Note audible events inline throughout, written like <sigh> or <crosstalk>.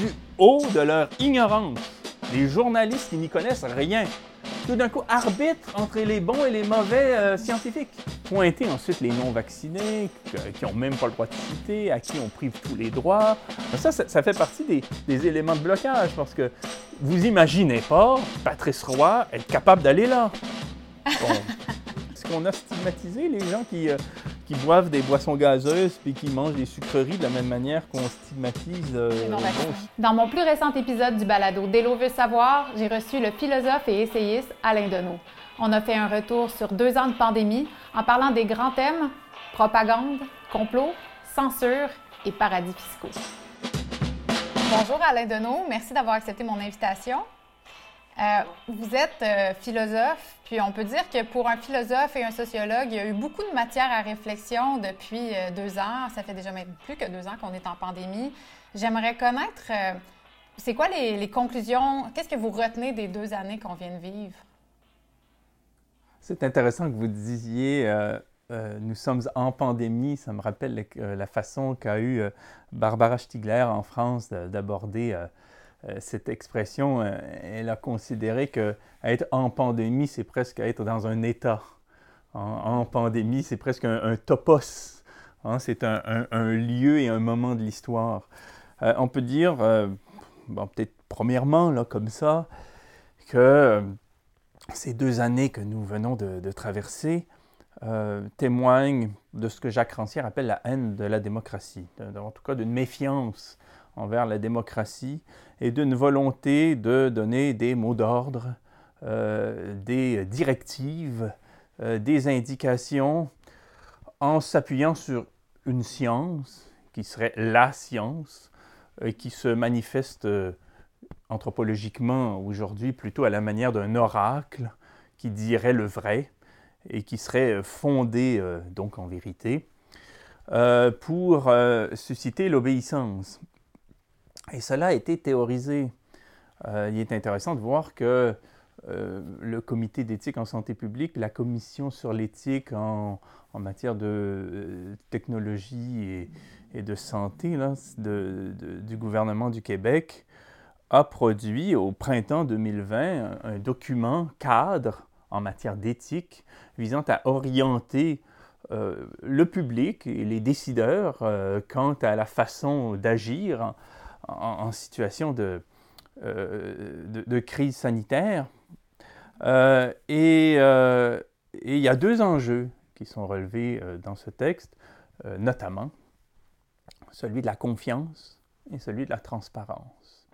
du haut de leur ignorance. Les journalistes qui n'y connaissent rien, tout d'un coup arbitrent entre les bons et les mauvais euh, scientifiques. Pointer ensuite les non-vaccinés, qui n'ont même pas le droit de citer, à qui on prive tous les droits. Ça, ça, fait partie des, des, éléments de blocage parce que vous imaginez pas Patrice Roy être capable d'aller là. Bon. <laughs> Est-ce qu'on a stigmatisé les gens qui, euh, qui boivent des boissons gazeuses puis qui mangent des sucreries de la même manière qu'on stigmatise euh, Dans mon plus récent épisode du balado Délo veut savoir, j'ai reçu le philosophe et essayiste Alain Deneau. On a fait un retour sur deux ans de pandémie en parlant des grands thèmes propagande, complot, censure et paradis fiscaux. Bonjour Alain Deneau, merci d'avoir accepté mon invitation. Euh, vous êtes euh, philosophe, puis on peut dire que pour un philosophe et un sociologue, il y a eu beaucoup de matière à réflexion depuis euh, deux ans. Ça fait déjà même plus que deux ans qu'on est en pandémie. J'aimerais connaître, c'est quoi les, les conclusions, qu'est-ce que vous retenez des deux années qu'on vient de vivre? C'est intéressant que vous disiez nous sommes en pandémie. Ça me rappelle la façon qu'a eu Barbara Stiegler en France d'aborder cette expression, euh, elle a considéré que être en pandémie, c'est presque être dans un état. En, pandémie, c'est presque un, topos. Hein. c'est un, lieu et un moment de l'histoire. Euh, on peut dire, peut-être premièrement, là, comme ça, que ces deux années que nous venons de, traverser témoignent de ce que Jacques Rancière appelle la haine de la démocratie, en tout cas d'une méfiance envers la démocratie et d'une volonté de donner des mots d'ordre, euh, des directives, euh, des indications en s'appuyant sur une science qui serait la science et qui se manifeste euh, anthropologiquement aujourd'hui plutôt à la manière d'un oracle qui dirait le vrai et qui serait fondé donc en vérité pour susciter l'obéissance. Et cela a été théorisé. Euh, il est intéressant de voir que euh, le comité d'éthique en santé publique, la commission sur l'éthique en, matière de euh, technologie et, de santé du gouvernement du Québec a produit au printemps 2020 un, document cadre en matière d'éthique visant à orienter le public et les décideurs quant à la façon d'agir en, situation de, euh, de, crise sanitaire. Euh, euh, et, il y a deux enjeux qui sont relevés dans ce texte, notamment celui de la confiance et celui de la transparence.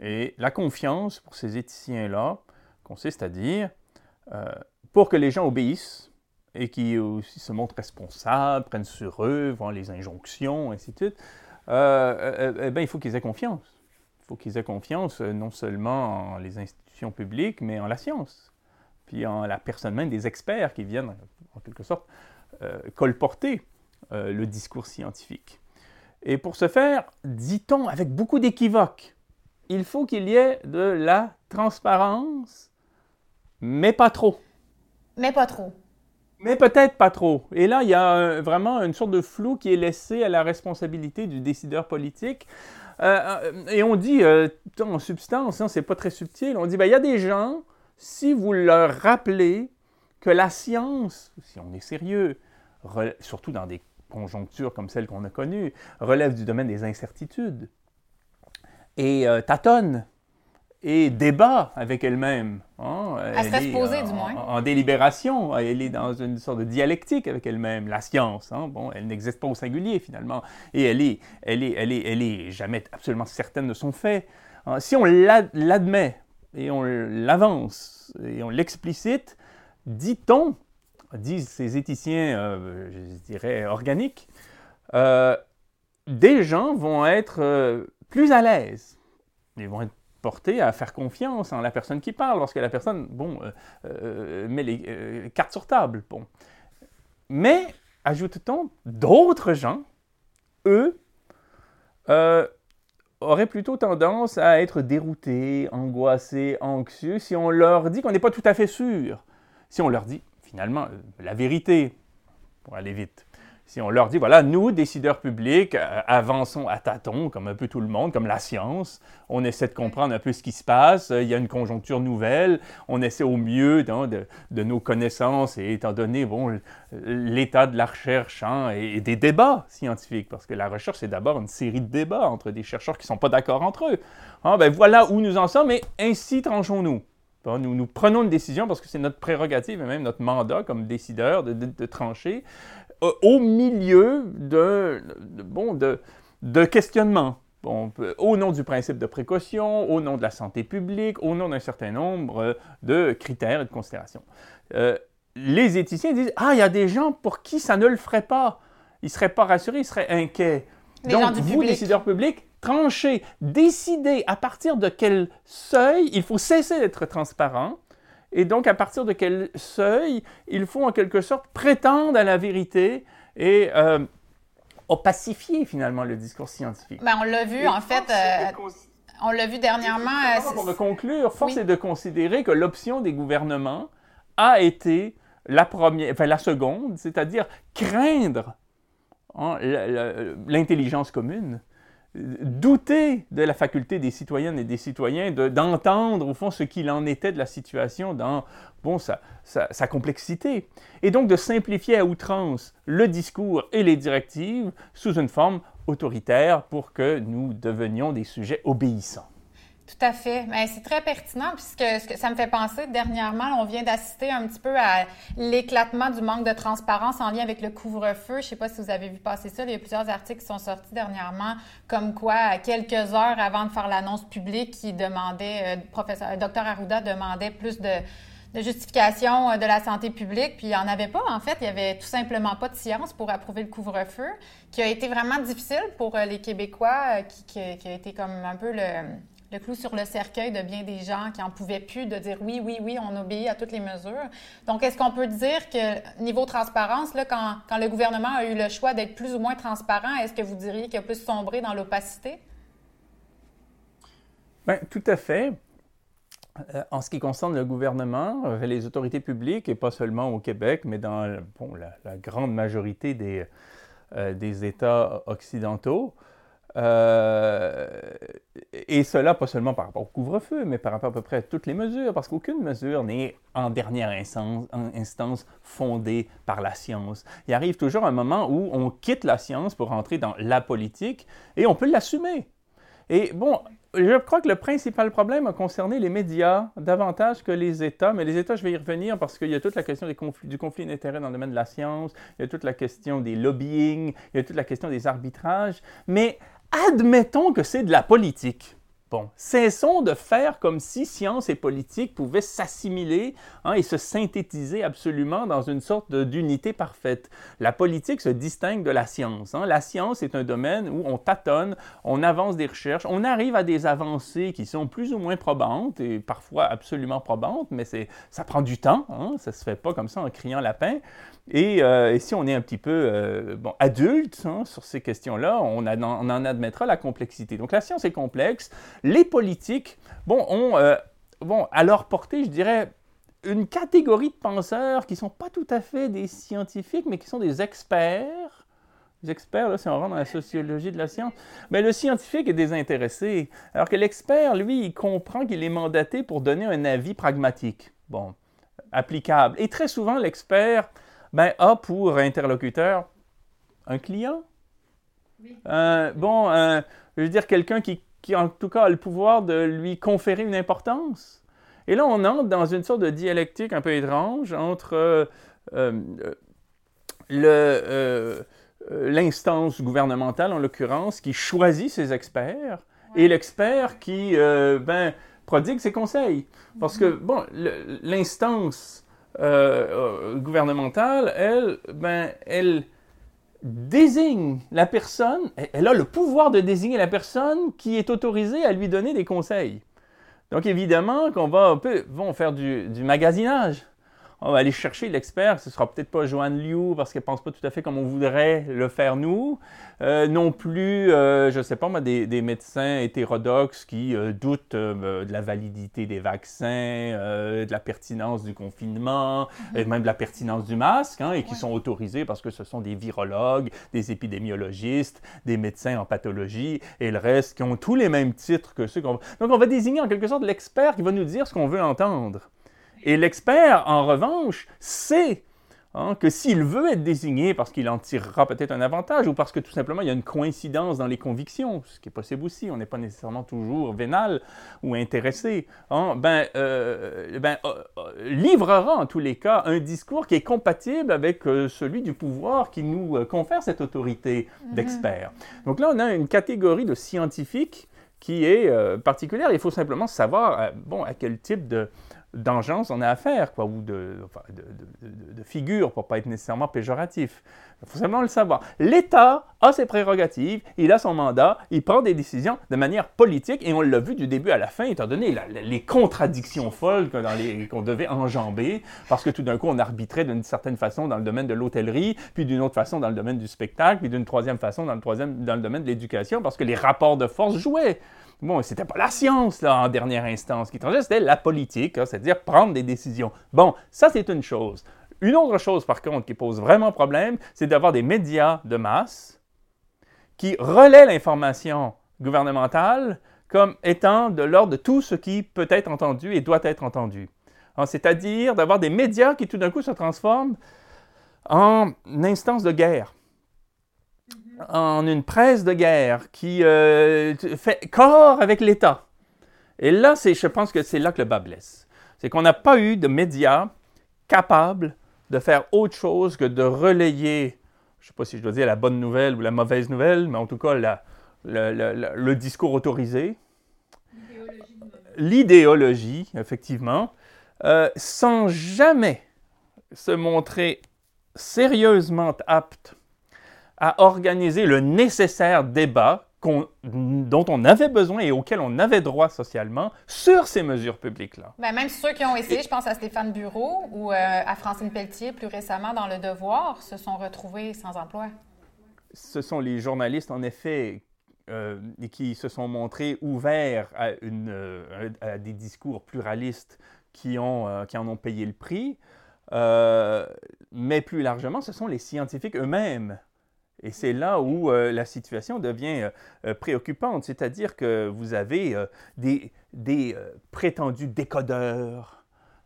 Et la confiance, pour ces éthiciens-là, consiste à dire, pour que les gens obéissent, et qui aussi se montrent responsables, prennent sur eux, voient les injonctions, ainsi de suite, euh, euh, euh, ben, il faut qu'ils aient confiance. Il faut qu'ils aient confiance non seulement en les institutions publiques, mais en la science, puis en la personne même des experts qui viennent, en quelque sorte, colporter le discours scientifique. Et pour ce faire, dit-on avec beaucoup d'équivoques, il faut qu'il y ait de la transparence, mais pas trop. Mais pas trop. Mais peut-être pas trop. Et là, il y a vraiment une sorte de flou qui est laissé à la responsabilité du décideur politique. Euh, euh, et on dit, euh, en substance, hein, c'est pas très subtil, on dit, ben, il y a des gens, si vous leur rappelez que la science, si on est sérieux, surtout dans des conjonctures comme celles qu'on a connues, relève du domaine des incertitudes et tâtonne et débat avec elle-même. Hein. Elle, serait supposée, du moins. En, délibération, elle est dans une sorte de dialectique avec elle-même. La science, hein. bon, elle n'existe pas au singulier finalement, et elle est, elle est, elle est, elle est jamais absolument certaine de son fait. Hein. Si on l'admet et on l'avance et on l'explicite, dit-on, disent ces éthiciens, euh, je dirais organiques, euh, des gens vont être euh, plus à l'aise. Ils vont être à faire confiance en la personne qui parle, lorsque la personne, bon, euh, euh, met les euh, cartes sur table. Bon. Mais, ajoute-t-on, d'autres gens, eux, auraient plutôt tendance à être déroutés, angoissés, anxieux, si on leur dit qu'on n'est pas tout à fait sûr. Si on leur dit, finalement, la vérité, pour aller vite, si on leur dit, voilà, nous, décideurs publics, euh, avançons à tâtons, comme un peu tout le monde, comme la science, on essaie de comprendre un peu ce qui se passe, il y a une conjoncture nouvelle, on essaie au mieux de, nos connaissances, et étant donné bon, l'état de la recherche hein, et, des débats scientifiques, parce que la recherche, c'est d'abord une série de débats entre des chercheurs qui ne sont pas d'accord entre eux. Hein, ben voilà où nous en sommes, et ainsi tranchons-nous. nous, nous prenons une décision parce que c'est notre prérogative et même notre mandat comme décideur de trancher. Au milieu de, bon, de, de questionnements. Bon, au nom du principe de précaution, au nom de la santé publique, au nom d'un certain nombre de critères et de considérations. Euh, les éthiciens disent Ah, il y a des gens pour qui ça ne le ferait pas. Ils ne seraient pas rassurés, ils seraient inquiets. Donc, vous, décideurs publics, tranchez, décidez à partir de quel seuil il faut cesser d'être transparent et donc, à partir de quel seuil il faut en quelque sorte prétendre à la vérité et euh, pacifier finalement le discours scientifique. Ben, on l'a vu, en fait, euh, on l'a vu dernièrement. Euh, pour conclure, force est de considérer que l'option des gouvernements a été la, première, enfin, la seconde, c'est-à-dire craindre hein, l'intelligence commune douter de la faculté des citoyennes et des citoyens d'entendre, au fond, ce qu'il en était de la situation dans bon, sa, sa, complexité. Et donc de simplifier à outrance le discours et les directives sous une forme autoritaire pour que nous devenions des sujets obéissants. Tout à fait. Mais c'est très pertinent puisque ça me fait penser, dernièrement, on vient d'assister un petit peu à l'éclatement du manque de transparence en lien avec le couvre-feu. Je ne sais pas si vous avez vu passer ça. Il y a plusieurs articles qui sont sortis dernièrement, comme quoi, quelques heures avant de faire l'annonce publique, qui demandait, euh, professeur, euh, docteur Arruda demandait plus de, de justification euh, de la santé publique, puis il n'y en avait pas, en fait. Il n'y avait tout simplement pas de science pour approuver le couvre-feu, qui a été vraiment difficile pour les Québécois, qui, qui, a été comme un peu le le clou sur le cercueil de bien des gens qui en pouvaient plus de dire oui, oui, oui, on obéit à toutes les mesures. Donc, est-ce qu'on peut dire que niveau transparence, là, quand, quand le gouvernement a eu le choix d'être plus ou moins transparent, est-ce que vous diriez qu'il a plus sombré dans l'opacité? Bien, tout à fait. Euh, en ce qui concerne le gouvernement, euh, les autorités publiques, et pas seulement au Québec, mais dans la, grande majorité des, euh, des États occidentaux, euh, et cela pas seulement par rapport au couvre-feu, mais par rapport à peu près à toutes les mesures, parce qu'aucune mesure n'est en dernière instance, fondée par la science. Il arrive toujours un moment où on quitte la science pour entrer dans la politique, et on peut l'assumer. Et bon, je crois que le principal problème a concerné les médias davantage que les États. Mais les États, je vais y revenir parce qu'il y a toute la question du conflit d'intérêts dans le domaine de la science, il y a toute la question des lobbying, il y a toute la question des arbitrages. Mais admettons que c'est de la politique. Bon, cessons de faire comme si science et politique pouvaient s'assimiler hein, et se synthétiser absolument dans une sorte d'unité parfaite. La politique se distingue de la science. Hein. La science est un domaine où on tâtonne, on avance des recherches, on arrive à des avancées qui sont plus ou moins probantes et parfois absolument probantes, mais ça prend du temps. Hein. Ça se fait pas comme ça en criant lapin. Euh, et, si on est un petit peu euh, bon, adulte hein, sur ces questions-là, on, en admettra la complexité. Donc la science est complexe. Les politiques, bon, ont euh, bon, à leur portée, je dirais, une catégorie de penseurs qui ne sont pas tout à fait des scientifiques, mais qui sont des experts. Les experts, là, si on rentre dans la sociologie de la science, mais le scientifique est désintéressé, alors que l'expert, lui, il comprend qu'il est mandaté pour donner un avis pragmatique, bon, applicable. Et très souvent, l'expert, ben, A pour interlocuteur, un client. bon, je veux dire quelqu'un qui, en tout cas, a le pouvoir de lui conférer une importance. Et là, on entre dans une sorte de dialectique un peu étrange entre euh, euh, euh, l'instance gouvernementale, en l'occurrence, qui choisit ses experts, et l'expert qui ben, prodigue ses conseils. Parce que, mm-hmm. bon, l'instance euh, gouvernementale, elle, ben, elle désigne la personne, elle a le pouvoir de désigner la personne qui est autorisée à lui donner des conseils. Donc évidemment qu'on va un peu, vont faire du, magasinage. On va aller chercher l'expert. Ce sera peut-être pas Joanne Liu parce qu'elle pense pas tout à fait comme on voudrait le faire nous. Euh, non plus, euh, je ne sais pas, moi, des, médecins hétérodoxes qui euh, doutent de la validité des vaccins, de la pertinence du confinement, et même de la pertinence du masque, hein, et qui sont autorisés parce que ce sont des virologues, des épidémiologistes, des médecins en pathologie, et le reste qui ont tous les mêmes titres que ceux qu'on... Donc on va désigner en quelque sorte l'expert qui va nous dire ce qu'on veut entendre. Et l'expert, en revanche, sait hein, que s'il veut être désigné parce qu'il en tirera peut-être un avantage ou parce que tout simplement il y a une coïncidence dans les convictions, ce qui est possible aussi, on n'est pas nécessairement toujours vénal ou intéressé, hein, ben, euh, ben euh, euh, livrera en tous les cas un discours qui est compatible avec celui du pouvoir qui nous confère cette autorité mm-hmm. d'expert. Donc là, on a une catégorie de scientifiques qui est particulière. Il faut simplement savoir bon, à quel type de, d'engeance on a affaire, quoi, ou de, figure, pour pas être nécessairement péjoratif. Il faut simplement le savoir. L'État a ses prérogatives, il a son mandat, il prend des décisions de manière politique, et on l'a vu du début à la fin, étant donné les contradictions folles qu'on devait enjamber, parce que tout d'un coup, on arbitrait d'une certaine façon dans le domaine de l'hôtellerie, puis d'une autre façon dans le domaine du spectacle, puis d'une troisième façon dans le, troisième, dans le domaine de l'éducation, parce que les rapports de force jouaient. Bon, c'était pas la science, là, en dernière instance, qui tranchait, c'était la politique, hein, c'est-à-dire prendre des décisions. Bon, ça, c'est une chose. Une autre chose, par contre, qui pose vraiment problème, c'est d'avoir des médias de masse qui relaient l'information gouvernementale comme étant de l'ordre de tout ce qui peut être entendu et doit être entendu. Hein, c'est-à-dire d'avoir des médias qui tout d'un coup se transforment en instance de guerre en une presse de guerre qui euh, fait corps avec l'État. Et là, je pense que c'est là que le bas blesse. C'est qu'on n'a pas eu de médias capables de faire autre chose que de relayer, je ne sais pas si je dois dire la bonne nouvelle ou la mauvaise nouvelle, mais en tout cas le discours autorisé, l'idéologie, effectivement, euh, sans jamais se montrer sérieusement apte à organiser le nécessaire débat dont on avait besoin et auquel on avait droit socialement sur ces mesures publiques-là. Bien, même ceux qui ont essayé, je pense à Stéphane Bureau ou euh, à Francine Pelletier plus récemment dans Le Devoir, se sont retrouvés sans emploi. Ce sont les journalistes, en effet, euh, qui se sont montrés ouverts à, une, euh, à des discours pluralistes qui, ont, qui en ont payé le prix. mais plus largement, ce sont les scientifiques eux-mêmes et c'est là où euh, la situation devient euh, euh, préoccupante, c'est-à-dire que vous avez des, des prétendus décodeurs.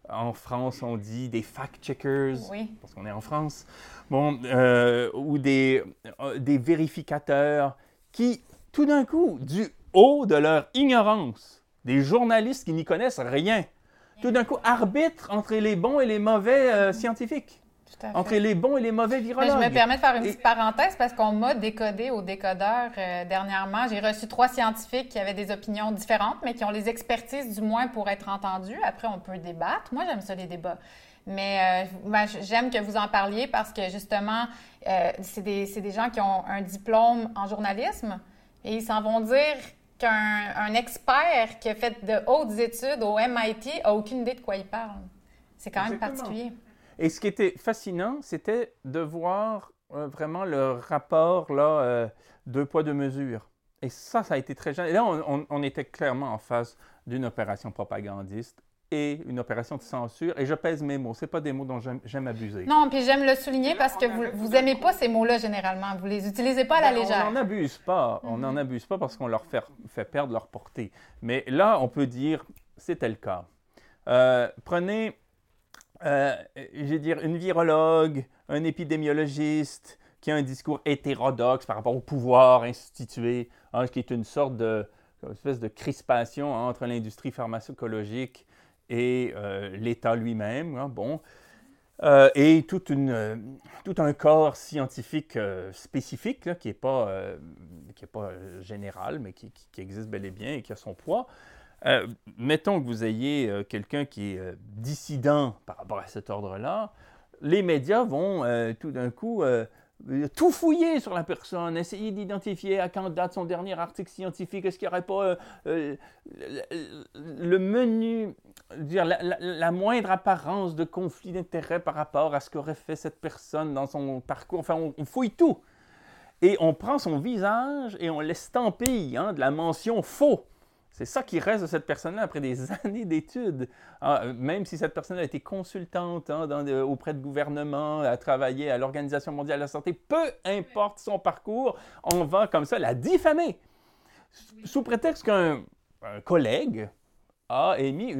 En France, on dit des fact-checkers, parce qu'on est en France, bon, ou des, des vérificateurs qui, tout d'un coup, du haut de leur ignorance, des journalistes qui n'y connaissent rien, tout d'un coup arbitrent entre les bons et les mauvais scientifiques entre les bons et les mauvais virologues. je me permets de faire une petite parenthèse parce qu'on m'a décodé au décodeur euh, dernièrement. J'ai reçu trois scientifiques qui avaient des opinions différentes, mais qui ont les expertises du moins pour être entendus. Après, on peut débattre. Moi, j'aime ça, les débats. Mais euh, ben, j'aime que vous en parliez parce que justement, euh, c'est des, des, gens qui ont un diplôme en journalisme et ils s'en vont dire qu'un expert qui a fait de hautes études au MIT a aucune idée de quoi il parle. C'est quand même particulier. Et ce qui était fascinant, c'était de voir euh, vraiment le rapport, là, euh, deux poids, deux mesures. Et ça, ça a été très gênant. Et là, on, était clairement en face d'une opération propagandiste et une opération de censure. Et je pèse mes mots. Ce pas des mots dont j'aime abuser. Non, puis j'aime le souligner parce que vous n'aimez pas ces mots-là généralement. Vous les utilisez pas à la ben, légère. On n'en abuse pas. On n'en mhm. abuse pas parce qu'on leur fait, fait, perdre leur portée. Mais là, on peut dire, c'était le cas. Euh, prenez euh, veux dire, une virologue, un épidémiologiste qui a un discours hétérodoxe par rapport au pouvoir institué, hein, qui est une sorte de espèce de crispation entre l'industrie pharmacologique et euh, l'État lui-même. Hein, bon. Euh, et une, tout un corps scientifique spécifique qui n'est pas, pas général, mais qui, existe bel et bien et qui a son poids. Euh, mettons que vous ayez euh, quelqu'un qui est euh, dissident par rapport à cet ordre-là, les médias vont tout d'un coup tout fouiller sur la personne, essayer d'identifier à quand date son dernier article scientifique, est-ce qu'il n'y aurait pas le menu, dire, la, moindre apparence de conflit d'intérêt par rapport à ce qu'aurait fait cette personne dans son parcours. Enfin, on, fouille tout. Et on prend son visage et on l'estampille hein, de la mention faux. C'est ça qui reste de cette personne-là après des <laughs> années d'études. Ah, même si cette personne a été consultante hein, auprès de gouvernements, a travaillé à l'Organisation mondiale de la santé, peu importe son parcours, on va comme ça la diffamer. Sous prétexte qu'un collègue a émis,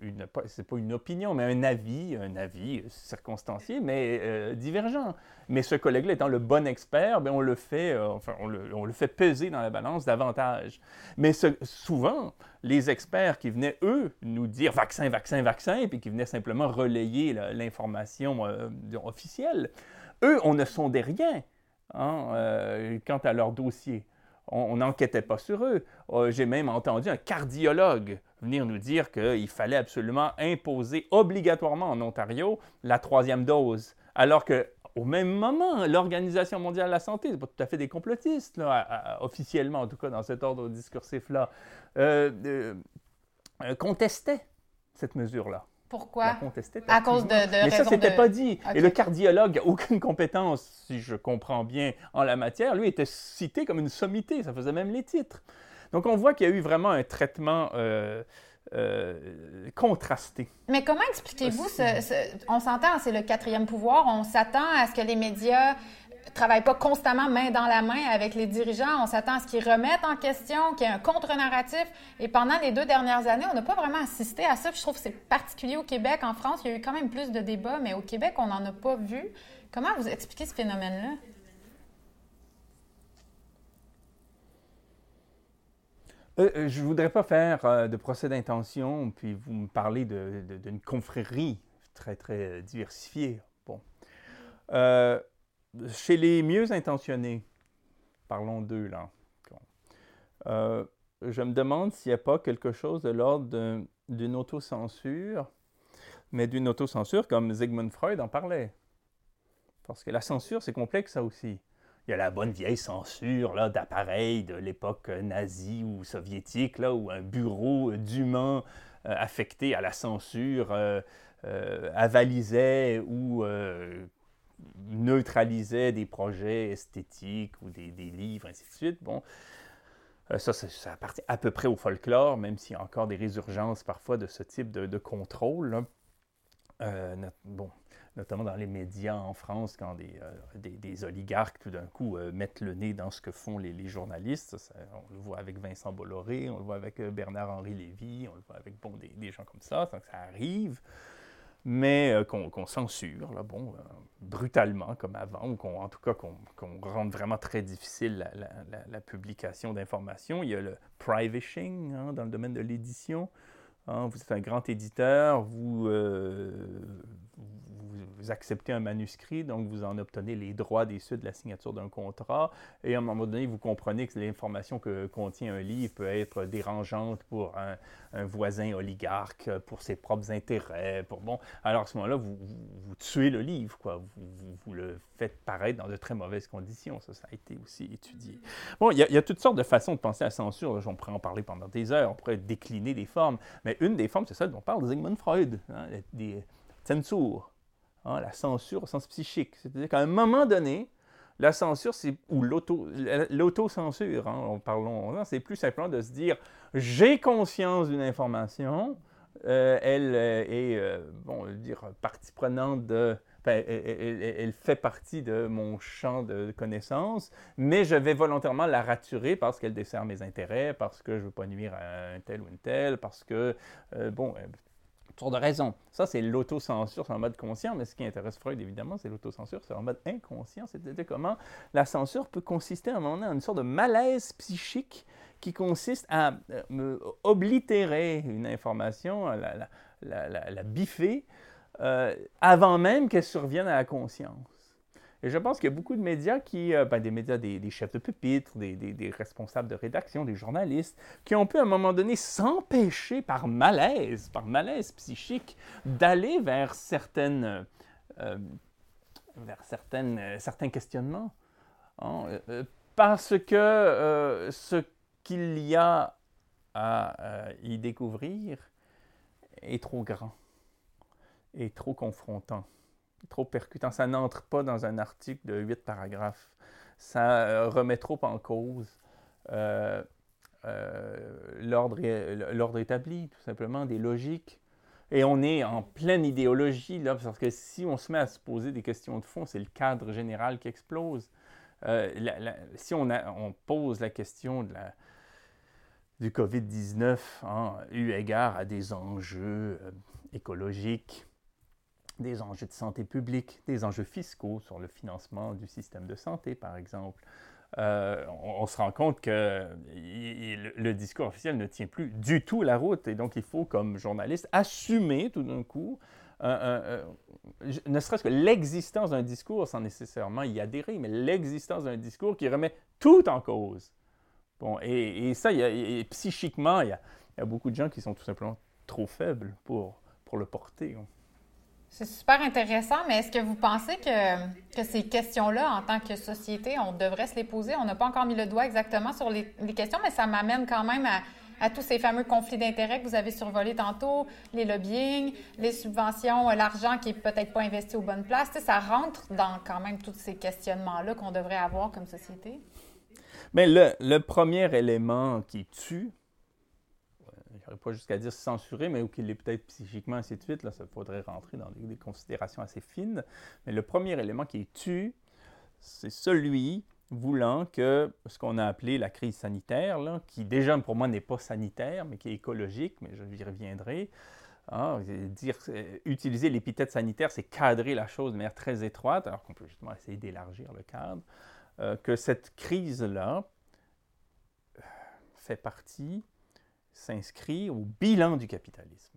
une, c'est pas une opinion, mais un avis, un avis circonstancié, mais euh, divergent. Mais ce collègue-là étant le bon expert, bien, on, le fait, euh, enfin, on, le, on, le, fait peser dans la balance davantage. Mais souvent, les experts qui venaient, eux, nous dire vaccin, vaccin, vaccin, puis qui venaient simplement relayer l'information euh, officielle, eux, on ne sondait rien hein, quant à leur dossier on n'enquêtait pas sur eux. J'ai même entendu un cardiologue venir nous dire qu'il fallait absolument imposer obligatoirement en Ontario la troisième dose, alors que au même moment, l'Organisation mondiale de la santé, c'est pas tout à fait des complotistes, officiellement en tout cas dans cet ordre discursif-là, euh, euh, contestait cette mesure-là. Pourquoi? À cause de, de Mais ça, c'était pas dit. Et le cardiologue aucune compétence, si je comprends bien, en la matière. Lui était cité comme une sommité. Ça faisait même les titres. Donc, on voit qu'il y a eu vraiment un traitement euh, euh, contrasté. Mais comment expliquez-vous ce, On s'entend, c'est le quatrième pouvoir. On s'attend à ce que les médias travaille pas constamment main dans la main avec les dirigeants. On s'attend à ce qu'ils remettent en question, qu'il y ait un contre-narratif. Et pendant les deux dernières années, on n'a pas vraiment assisté à ça. je trouve que c'est particulier au Québec. En France, il y a eu quand même plus de débats, mais au Québec, on n'en a pas vu. Comment vous expliquez ce phénomène-là? Euh, euh, je ne voudrais pas faire euh, de procès d'intention, puis vous me parlez d'une confrérie très, très diversifiée. Bon chez les mieux intentionnés, parlons d'eux là, je me demande s'il n'y a pas quelque chose de l'ordre d'une autocensure, mais d'une autocensure comme Sigmund Freud en parlait. Parce que la censure, c'est complexe ça aussi. Il y a la bonne vieille censure là, d'appareils de l'époque nazie ou soviétique, là, où un bureau dûment euh, affecté à la censure euh, avalisait ou neutralisait des projets esthétiques ou des, livres, ainsi de suite. Bon, euh, ça, ça, appartient à peu près au folklore, même s'il y a encore des résurgences parfois de ce type de, contrôle. Euh, bon, notamment dans les médias en France, quand des, euh, des, oligarques, tout d'un coup, mettent le nez dans ce que font les, journalistes. on le voit avec Vincent Bolloré, on le voit avec Bernard-Henri Lévy, on le voit avec bon, des, gens comme ça. ça arrive mais euh, qu'on censure, là, bon, euh, brutalement comme avant, ou qu'on, en tout cas qu'on rende vraiment très difficile la, publication d'informations. Il y a le privishing hein, dans le domaine de l'édition. Hein. vous êtes un grand éditeur, vous, euh, vous acceptez un manuscrit, donc vous en obtenez les droits des suites de la signature d'un contrat, et à un moment donné, vous comprenez que l'information que contient un livre peut être dérangeante pour un, voisin oligarque, pour ses propres intérêts, pour bon. Alors à ce moment-là, vous, tuez le livre, quoi. Vous, le faites paraître dans de très mauvaises conditions. Ça, ça a été aussi étudié. Bon, il y, a, toutes sortes de façons de penser à la censure. On pourrait en parler pendant des heures, on pourrait décliner des formes, mais une des formes, c'est celle dont parle Sigmund Freud, hein, des censures. Hein, la censure au sens psychique. C'est-à-dire qu'à un moment donné, la censure, c'est ou l'autocensure, hein, parlons, c'est plus simplement de se dire j'ai conscience d'une information, euh, elle euh, est, euh, bon, dire partie prenante de, elle, fait partie de mon champ de connaissances, mais je vais volontairement la raturer parce qu'elle dessert mes intérêts, parce que je ne veux pas nuire à un tel ou une telle, parce que, bon, de raison. Ça, c'est l'autocensure, c'est en mode conscient, mais ce qui intéresse Freud, évidemment, c'est l'autocensure, c'est en mode inconscient, c'est-à-dire comment la censure peut consister à un moment donné en une sorte de malaise psychique qui consiste à euh, me oblitérer une information, la, la, biffer, euh, avant même qu'elle survienne à la conscience. Et je pense qu'il y a beaucoup de médias qui, euh, ben, des médias, des, chefs de pupitre, des, responsables de rédaction, des journalistes, qui ont pu à un moment donné s'empêcher par malaise, par malaise psychique, d'aller vers certaines, euh, vers certaines, certains questionnements. Hein, parce que ce qu'il y a à y découvrir est trop grand, est trop confrontant, trop percutant. Ça n'entre pas dans un article de huit paragraphes. Ça remet trop en cause euh, euh, l'ordre établi, tout simplement, des logiques. Et on est en pleine idéologie, là, parce que si on se met à se poser des questions de fond, c'est le cadre général qui explose. Euh, si on, pose la question du COVID-19 hein, eu égard à des enjeux écologiques, des enjeux de santé publique, des enjeux fiscaux sur le financement du système de santé, par exemple, euh, on, se rend compte que le discours officiel ne tient plus du tout la route. Et donc, il faut, comme journaliste, assumer tout d'un coup, ne serait-ce que l'existence d'un discours, sans nécessairement y adhérer, mais l'existence d'un discours qui remet tout en cause. Bon, et, ça, psychiquement, il y, a, beaucoup de gens qui sont tout simplement trop faibles pour, pour le porter. C'est super intéressant, mais est-ce que vous pensez que, que ces questions-là, en tant que société, on devrait se les poser? On n'a pas encore mis le doigt exactement sur les, questions, mais ça m'amène quand même à, tous ces fameux conflits d'intérêts que vous avez survolés tantôt, les lobbying, les subventions, l'argent qui est peut-être pas investi aux bonnes places. ça rentre dans quand même tous ces questionnements-là qu'on devrait avoir comme société? Le, le premier élément qui tue, pas jusqu'à dire censuré, mais ou qu'il est peut-être psychiquement, ainsi de suite. Là, ça faudrait rentrer dans des, considérations assez fines. Mais le premier élément qui est tu, c'est celui voulant que ce qu'on a appelé la crise sanitaire, là, qui déjà pour moi n'est pas sanitaire, mais qui est écologique, mais je reviendrai. Hein, dire, euh, utiliser l'épithète sanitaire, c'est cadrer la chose de manière très étroite, alors qu'on peut justement essayer d'élargir le cadre. Euh, que cette crise-là fait partie s'inscrit au bilan du capitalisme.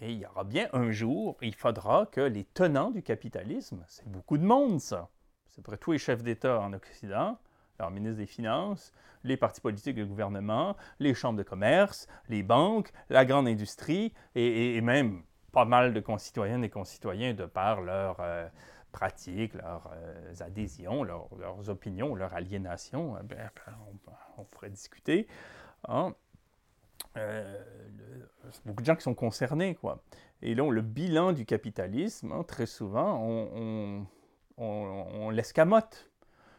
Et il y aura bien un jour, il faudra que les tenants du capitalisme, c'est beaucoup de monde ça, c'est près tous les chefs d'État en Occident, leur ministre des Finances, les partis politiques du gouvernement, les chambres de commerce, les banques, la grande industrie et, même pas mal de concitoyennes et concitoyens de par leurs euh, pratiques, leurs euh, adhésions, leurs opinions, leur aliénation, eh on, pourrait discuter. Hein. Euh, beaucoup de gens qui sont concernés. Quoi. Et là, le bilan du capitalisme, hein, très souvent, on, l'escamote.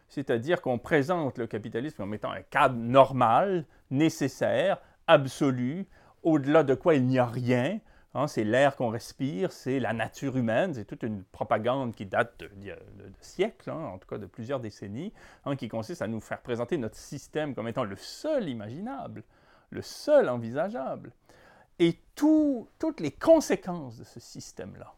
C'est-à-dire qu'on présente le capitalisme comme étant un cadre normal, nécessaire, absolu, au-delà de quoi il n'y a rien. Hein, c'est l'air qu'on respire, c'est la nature humaine, c'est toute une propagande qui date de, siècles, hein, en tout cas de plusieurs décennies, qui consiste à nous faire présenter notre système comme étant le seul imaginable le seul envisageable. Et toutes les conséquences de ce système-là,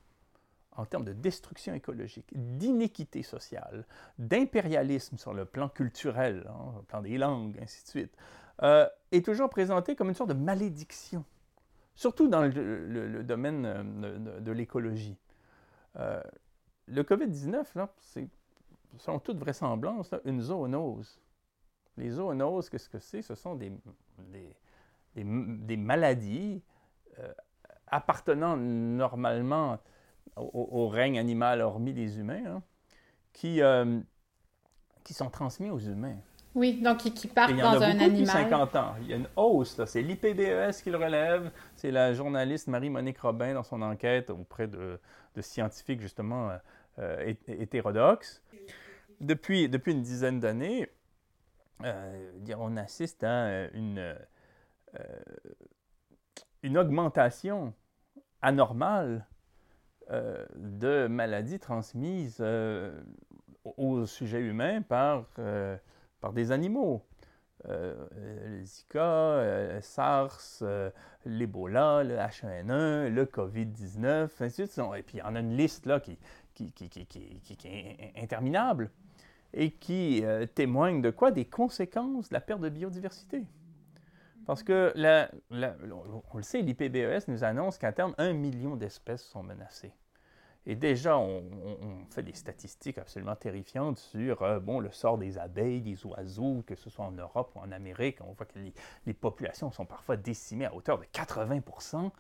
en termes de destruction écologique, d'inéquité sociale, d'impérialisme sur le plan culturel, hein, le plan des langues, ainsi de suite, euh, est toujours présenté comme une sorte de malédiction, surtout dans le, domaine euh, de, l'écologie. Euh, le COVID-19, c'est, selon toute vraisemblance, une zoonose. Les zoonoses, qu'est-ce que c'est? Ce sont des, des, maladies euh, appartenant normalement au, règne animal, hormis les humains, hein, qui, euh, qui sont transmis aux humains. Oui, donc qui, partent dans un animal. Depuis 50 ans. Il y a une hausse, c'est l'IPBES qui le relève, c'est la journaliste Marie-Monique Robin dans son enquête auprès de, de scientifiques justement euh, hétérodoxes. Depuis, depuis une dizaine d'années, on assiste à une une augmentation anormale euh, de maladies transmises euh, au sujet humain par, par des animaux. le Zika, le SARS, l'Ebola, le H1N1, le COVID-19, ainsi de suite. Et puis, on a une liste là qui, qui, qui, qui est interminable et qui témoigne de quoi? Des conséquences de la perte de biodiversité. Parce que, on le sait, l'IPBES nous annonce qu'à terme, un million d'espèces sont menacées. Et déjà, on, fait des statistiques absolument terrifiantes sur euh, bon, le sort des abeilles, des oiseaux, que ce soit en Europe ou en Amérique. On voit que les, populations sont parfois décimées à hauteur de 80%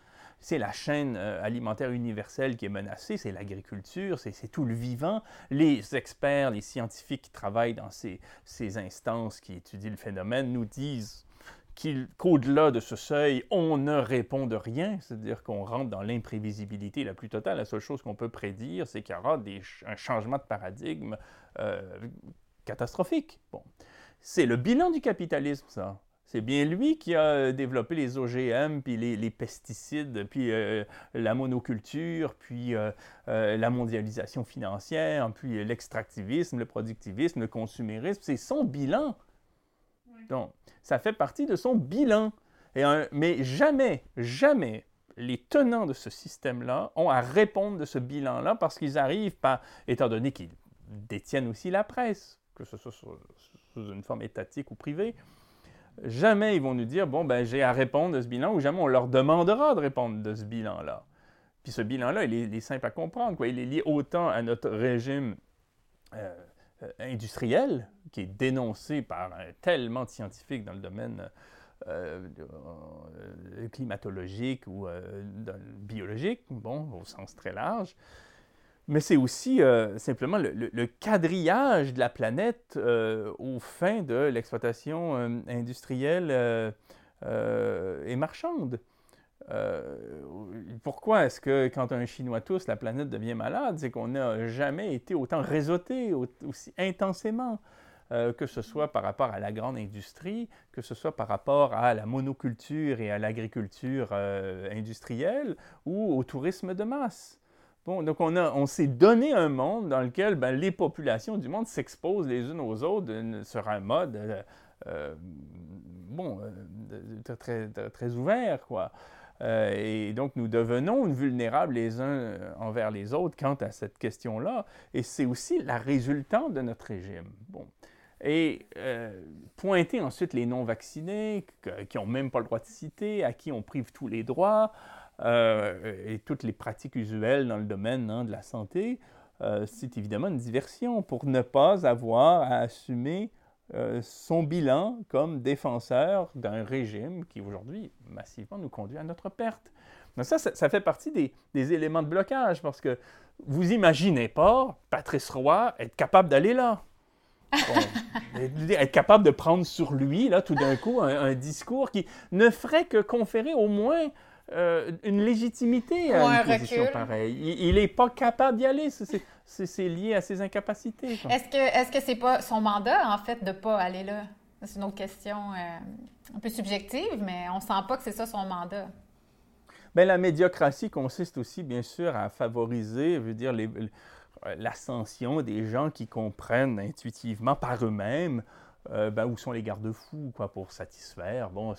c'est la chaîne euh, alimentaire universelle qui est menacée, c'est l'agriculture, c'est tout le vivant. Les experts, les scientifiques qui travaillent dans ces, ces instances qui étudient le phénomène nous disent qu'au-delà de ce seuil, on ne répond de rien, c'est-à-dire qu'on rentre dans l'imprévisibilité la plus totale. La seule chose qu'on peut prédire, c'est qu'il y aura un changement de paradigme euh, catastrophique. Bon. C'est le bilan du capitalisme, ça. C'est bien lui qui a développé les OGM, puis les, pesticides, puis euh, la monoculture, puis euh, la mondialisation financière, puis l'extractivisme, le productivisme, le consumérisme. C'est son bilan. Donc, ça fait partie de son bilan. Et mais jamais, jamais les tenants de ce système-là ont à répondre de ce bilan-là parce qu'ils arrivent pas, étant donné qu'ils détiennent aussi la presse, que ce soit sous, une forme étatique ou privée, jamais ils vont nous dire, bon, ben j'ai à répondre de ce bilan, ou jamais on leur demandera de répondre de ce bilan-là. Puis ce bilan-là, il, est, simple à comprendre. Quoi. Il est lié autant à notre régime euh, euh, industriel, qui est dénoncé par tellement de scientifiques dans le domaine euh, euh, climatologique ou biologique, au sens très large, mais c'est aussi simplement le, quadrillage de la planète aux fins de l'exploitation industrielle et marchande. Euh, pourquoi est-ce que quand un Chinois tous, la planète devient malade? C'est qu'on n'a jamais été autant réseauté, aussi intensément, euh, que ce soit par rapport à la grande industrie, que ce soit par rapport à la monoculture et à l'agriculture euh, industrielle ou au tourisme de masse. Bon, donc on, on s'est donné un monde dans lequel ben, les populations du monde s'exposent les unes aux autres sur un mode, bon, très, très ouvert, quoi. Euh, et donc, nous devenons vulnérables les uns euh, envers les autres quant à cette question-là. Et c'est aussi la résultante de notre régime. Bon. Et euh, pointer ensuite les non-vaccinés, qui n'ont même pas le droit de citer, à qui on prive tous les droits, et toutes les pratiques usuelles dans le domaine hein, de la santé, c'est évidemment une diversion pour ne pas avoir à assumer euh, son bilan comme défenseur d'un régime qui aujourd'hui massivement nous conduit à notre perte. Donc ça, ça, fait partie des, des, éléments de blocage parce que vous imaginez pas Patrice Roy être capable d'aller là. <laughs> être capable de prendre sur lui, là, tout d'un coup, un, discours qui ne ferait que conférer au moins euh, une légitimité à une position pareille. Il n'est pas capable d'y aller. C'est lié à ses incapacités. Est-ce que est-ce que c'est pas son mandat, en fait, de ne pas aller là? C'est une autre question euh, un peu subjective, mais on sent pas que c'est ça son mandat. Bien, la médiocratie consiste aussi, bien sûr, à favoriser, veut dire, l'ascension des gens qui comprennent intuitivement par eux-mêmes euh, ben, où sont les garde-fous quoi, pour satisfaire bon,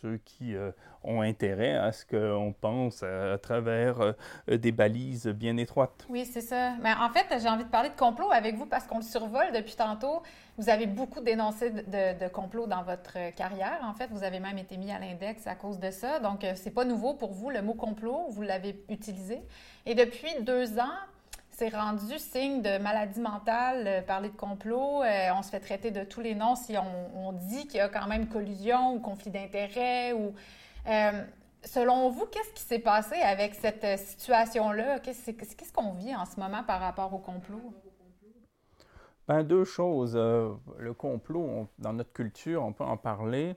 ceux qui euh, ont intérêt à ce qu'on pense à, travers euh, des balises bien étroites. Oui, c'est ça. Mais en fait, j'ai envie de parler de complot avec vous parce qu'on le survole depuis tantôt. Vous avez beaucoup dénoncé de, de, complots dans votre carrière. En fait, vous avez même été mis à l'index à cause de ça. Donc, euh, c'est pas nouveau pour vous, le mot complot. Vous l'avez utilisé. Et depuis deux ans, c'est rendu signe de maladie mentale, parler de complot. on se fait traiter de tous les noms si on, dit qu'il y a quand même collusion ou conflit d'intérêts euh, selon vous, qu'est-ce qui s'est passé avec cette euh, situation-là? Qu'est-ce qu'on vit en ce moment par rapport au complot? Ben, deux choses. Euh, le complot, dans notre culture, on peut en parler.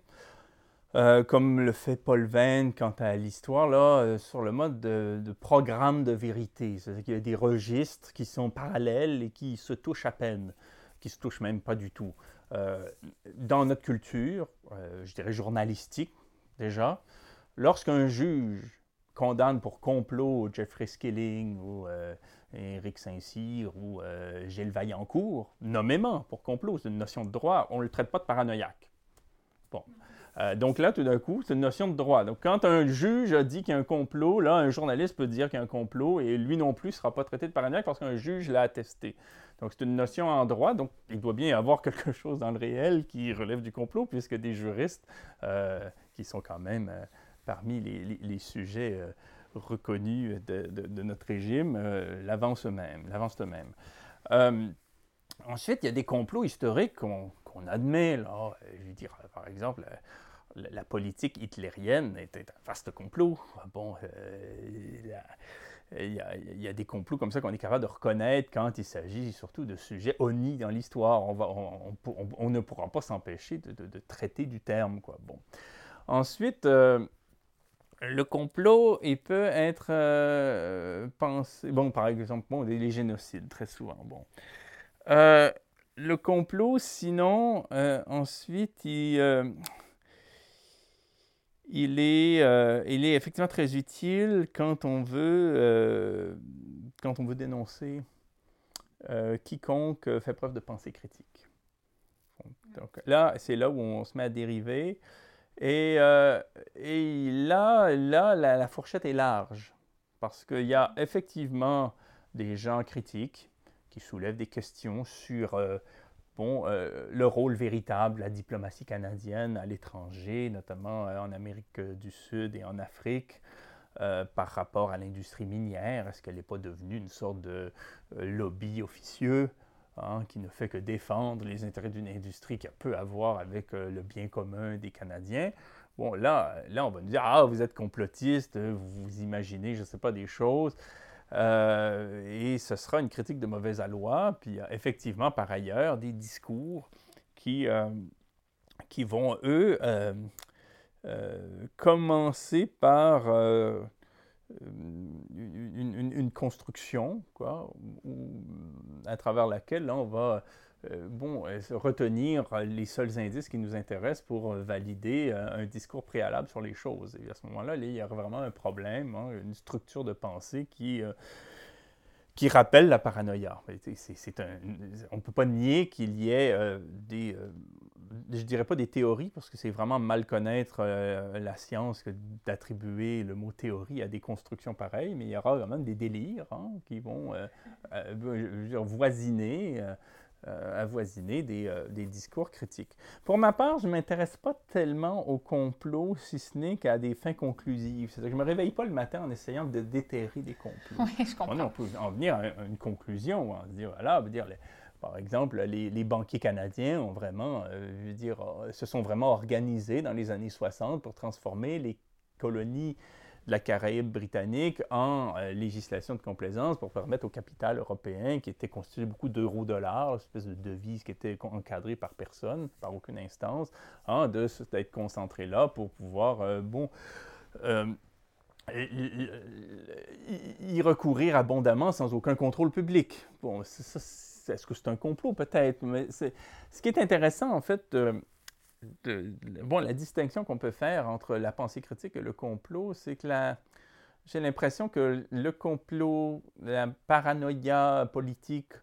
Comme le fait Paul Venn quant à l'histoire, là, sur le mode de, programme de vérité. C'est-à-dire qu'il y a des registres qui sont parallèles et qui se touchent à peine, qui se touchent même pas du tout. dans notre culture, je dirais journalistique déjà, lorsqu'un juge condamne pour complot Jeffrey Skilling ou euh, Éric Saint-Cyr ou euh, Gilles Vaillancourt, nommément pour complot, c'est une notion de droit, on ne le traite pas de paranoïaque. Bon. Euh, donc là, tout d'un coup, c'est une notion de droit. Donc quand un juge a dit qu'il y a un complot, là, un journaliste peut dire qu'il y a un complot et lui non plus ne sera pas traité de paranoïaque parce qu'un juge l'a attesté. Donc c'est une notion en droit, donc il doit bien y avoir <laughs> quelque chose dans le réel qui relève du complot puisque des juristes qui sont quand même parmi les, sujets euh, reconnus de, notre régime euh, l'avance eux-mêmes. Eux euh, ensuite, il y a des complots historiques qu'on admet. Là, je veux dire, par exemple, la politique hitlérienne était un vaste complot. Bon, euh, il, y a, des complots comme ça qu'on est capable de reconnaître quand il s'agit surtout de sujets honnis dans l'histoire. On, ne pourra pas s'empêcher de, traiter du terme. Quoi. Bon. Ensuite, euh, le complot, il peut être euh, pensé, bon, par exemple, bon, les génocides, très souvent. Bon. Le complot, sinon, ensuite, il il est, euh, il est effectivement très utile quand on veut, euh, dénoncer euh, quiconque fait preuve de pensée critique. Donc là, c'est là où on se met à dériver. Et, là la, fourchette est large parce qu'il y a effectivement des gens critiques qui soulèvent des questions sur bon, euh, le rôle véritable de la diplomatie canadienne à l'étranger, notamment euh, en Amérique du Sud et en Afrique, euh, par rapport à l'industrie minière. Est-ce qu'elle n'est pas devenue une sorte de lobby officieux hein, qui ne fait que défendre les intérêts d'une industrie qui a peu à voir avec le bien commun des Canadiens? Bon, là, là, on va nous dire, ah, vous êtes complotiste, vous imaginez, je ne sais pas, des choses. Euh, et ce sera une critique de mauvaise aloi. Puis effectivement, par ailleurs, des discours qui, euh, qui vont, eux, euh, commencer par une, construction, quoi, à travers laquelle on va euh, bon, euh, retenir les seuls indices qui nous intéressent pour euh, valider un discours préalable sur les choses. Et à ce moment-là, il y a vraiment un problème, hein, une structure de pensée qui, qui rappelle la paranoïa. on ne peut pas nier qu'il y ait des, je dirais pas des théories, parce que c'est vraiment mal connaître la science d'attribuer le mot théorie à des constructions pareilles, mais il y aura quand même des délires hein, qui vont voisiner euh, avoisiner des, euh, des, discours critiques. Pour ma part, je ne m'intéresse pas tellement au complot, si ce n'est qu'à des fins conclusives. C'est-à-dire que je ne me réveille pas le matin en essayant de déterrer des complots. Oui, je comprends. On, peut en venir à une conclusion, en dire, voilà, dire, par exemple, les, les, banquiers canadiens ont vraiment, euh, veux dire, se sont vraiment organisés dans les années 60 pour transformer les colonies de la Caraïbe britannique en euh, législation de complaisance pour permettre au capital européen, qui était constitué beaucoup d'euros-dollars, une espèce de devise qui était encadrée par personne, par aucune instance, hein, d'être concentré là pour pouvoir, euh, bon, euh, y recourir abondamment sans aucun contrôle public. Bon, est-ce que c'est un complot? Peut-être, ce qui est intéressant en fait bon, la distinction qu'on peut faire entre la pensée critique et le complot, c'est que j'ai l'impression que le complot, la paranoïa politique,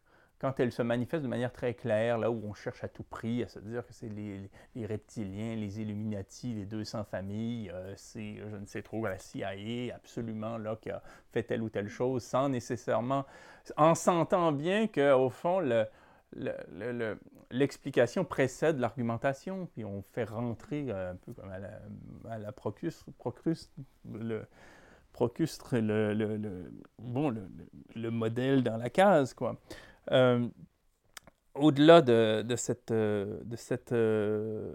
quand elle se manifeste de manière très claire, là où on cherche à tout prix à se dire que c'est les, reptiliens, les Illuminati, les 200 familles, euh, c'est, je ne sais trop, la CIA, absolument, là, qui a fait telle ou telle chose, sans nécessairement, en sentant bien qu'au fond, le, l'explication précède l'argumentation, puis on fait rentrer euh, un peu comme à la, à la procustre, le, procustre le, le, bon, le, modèle dans la case. quoi. Euh, au-delà de, de, cette, de cette euh,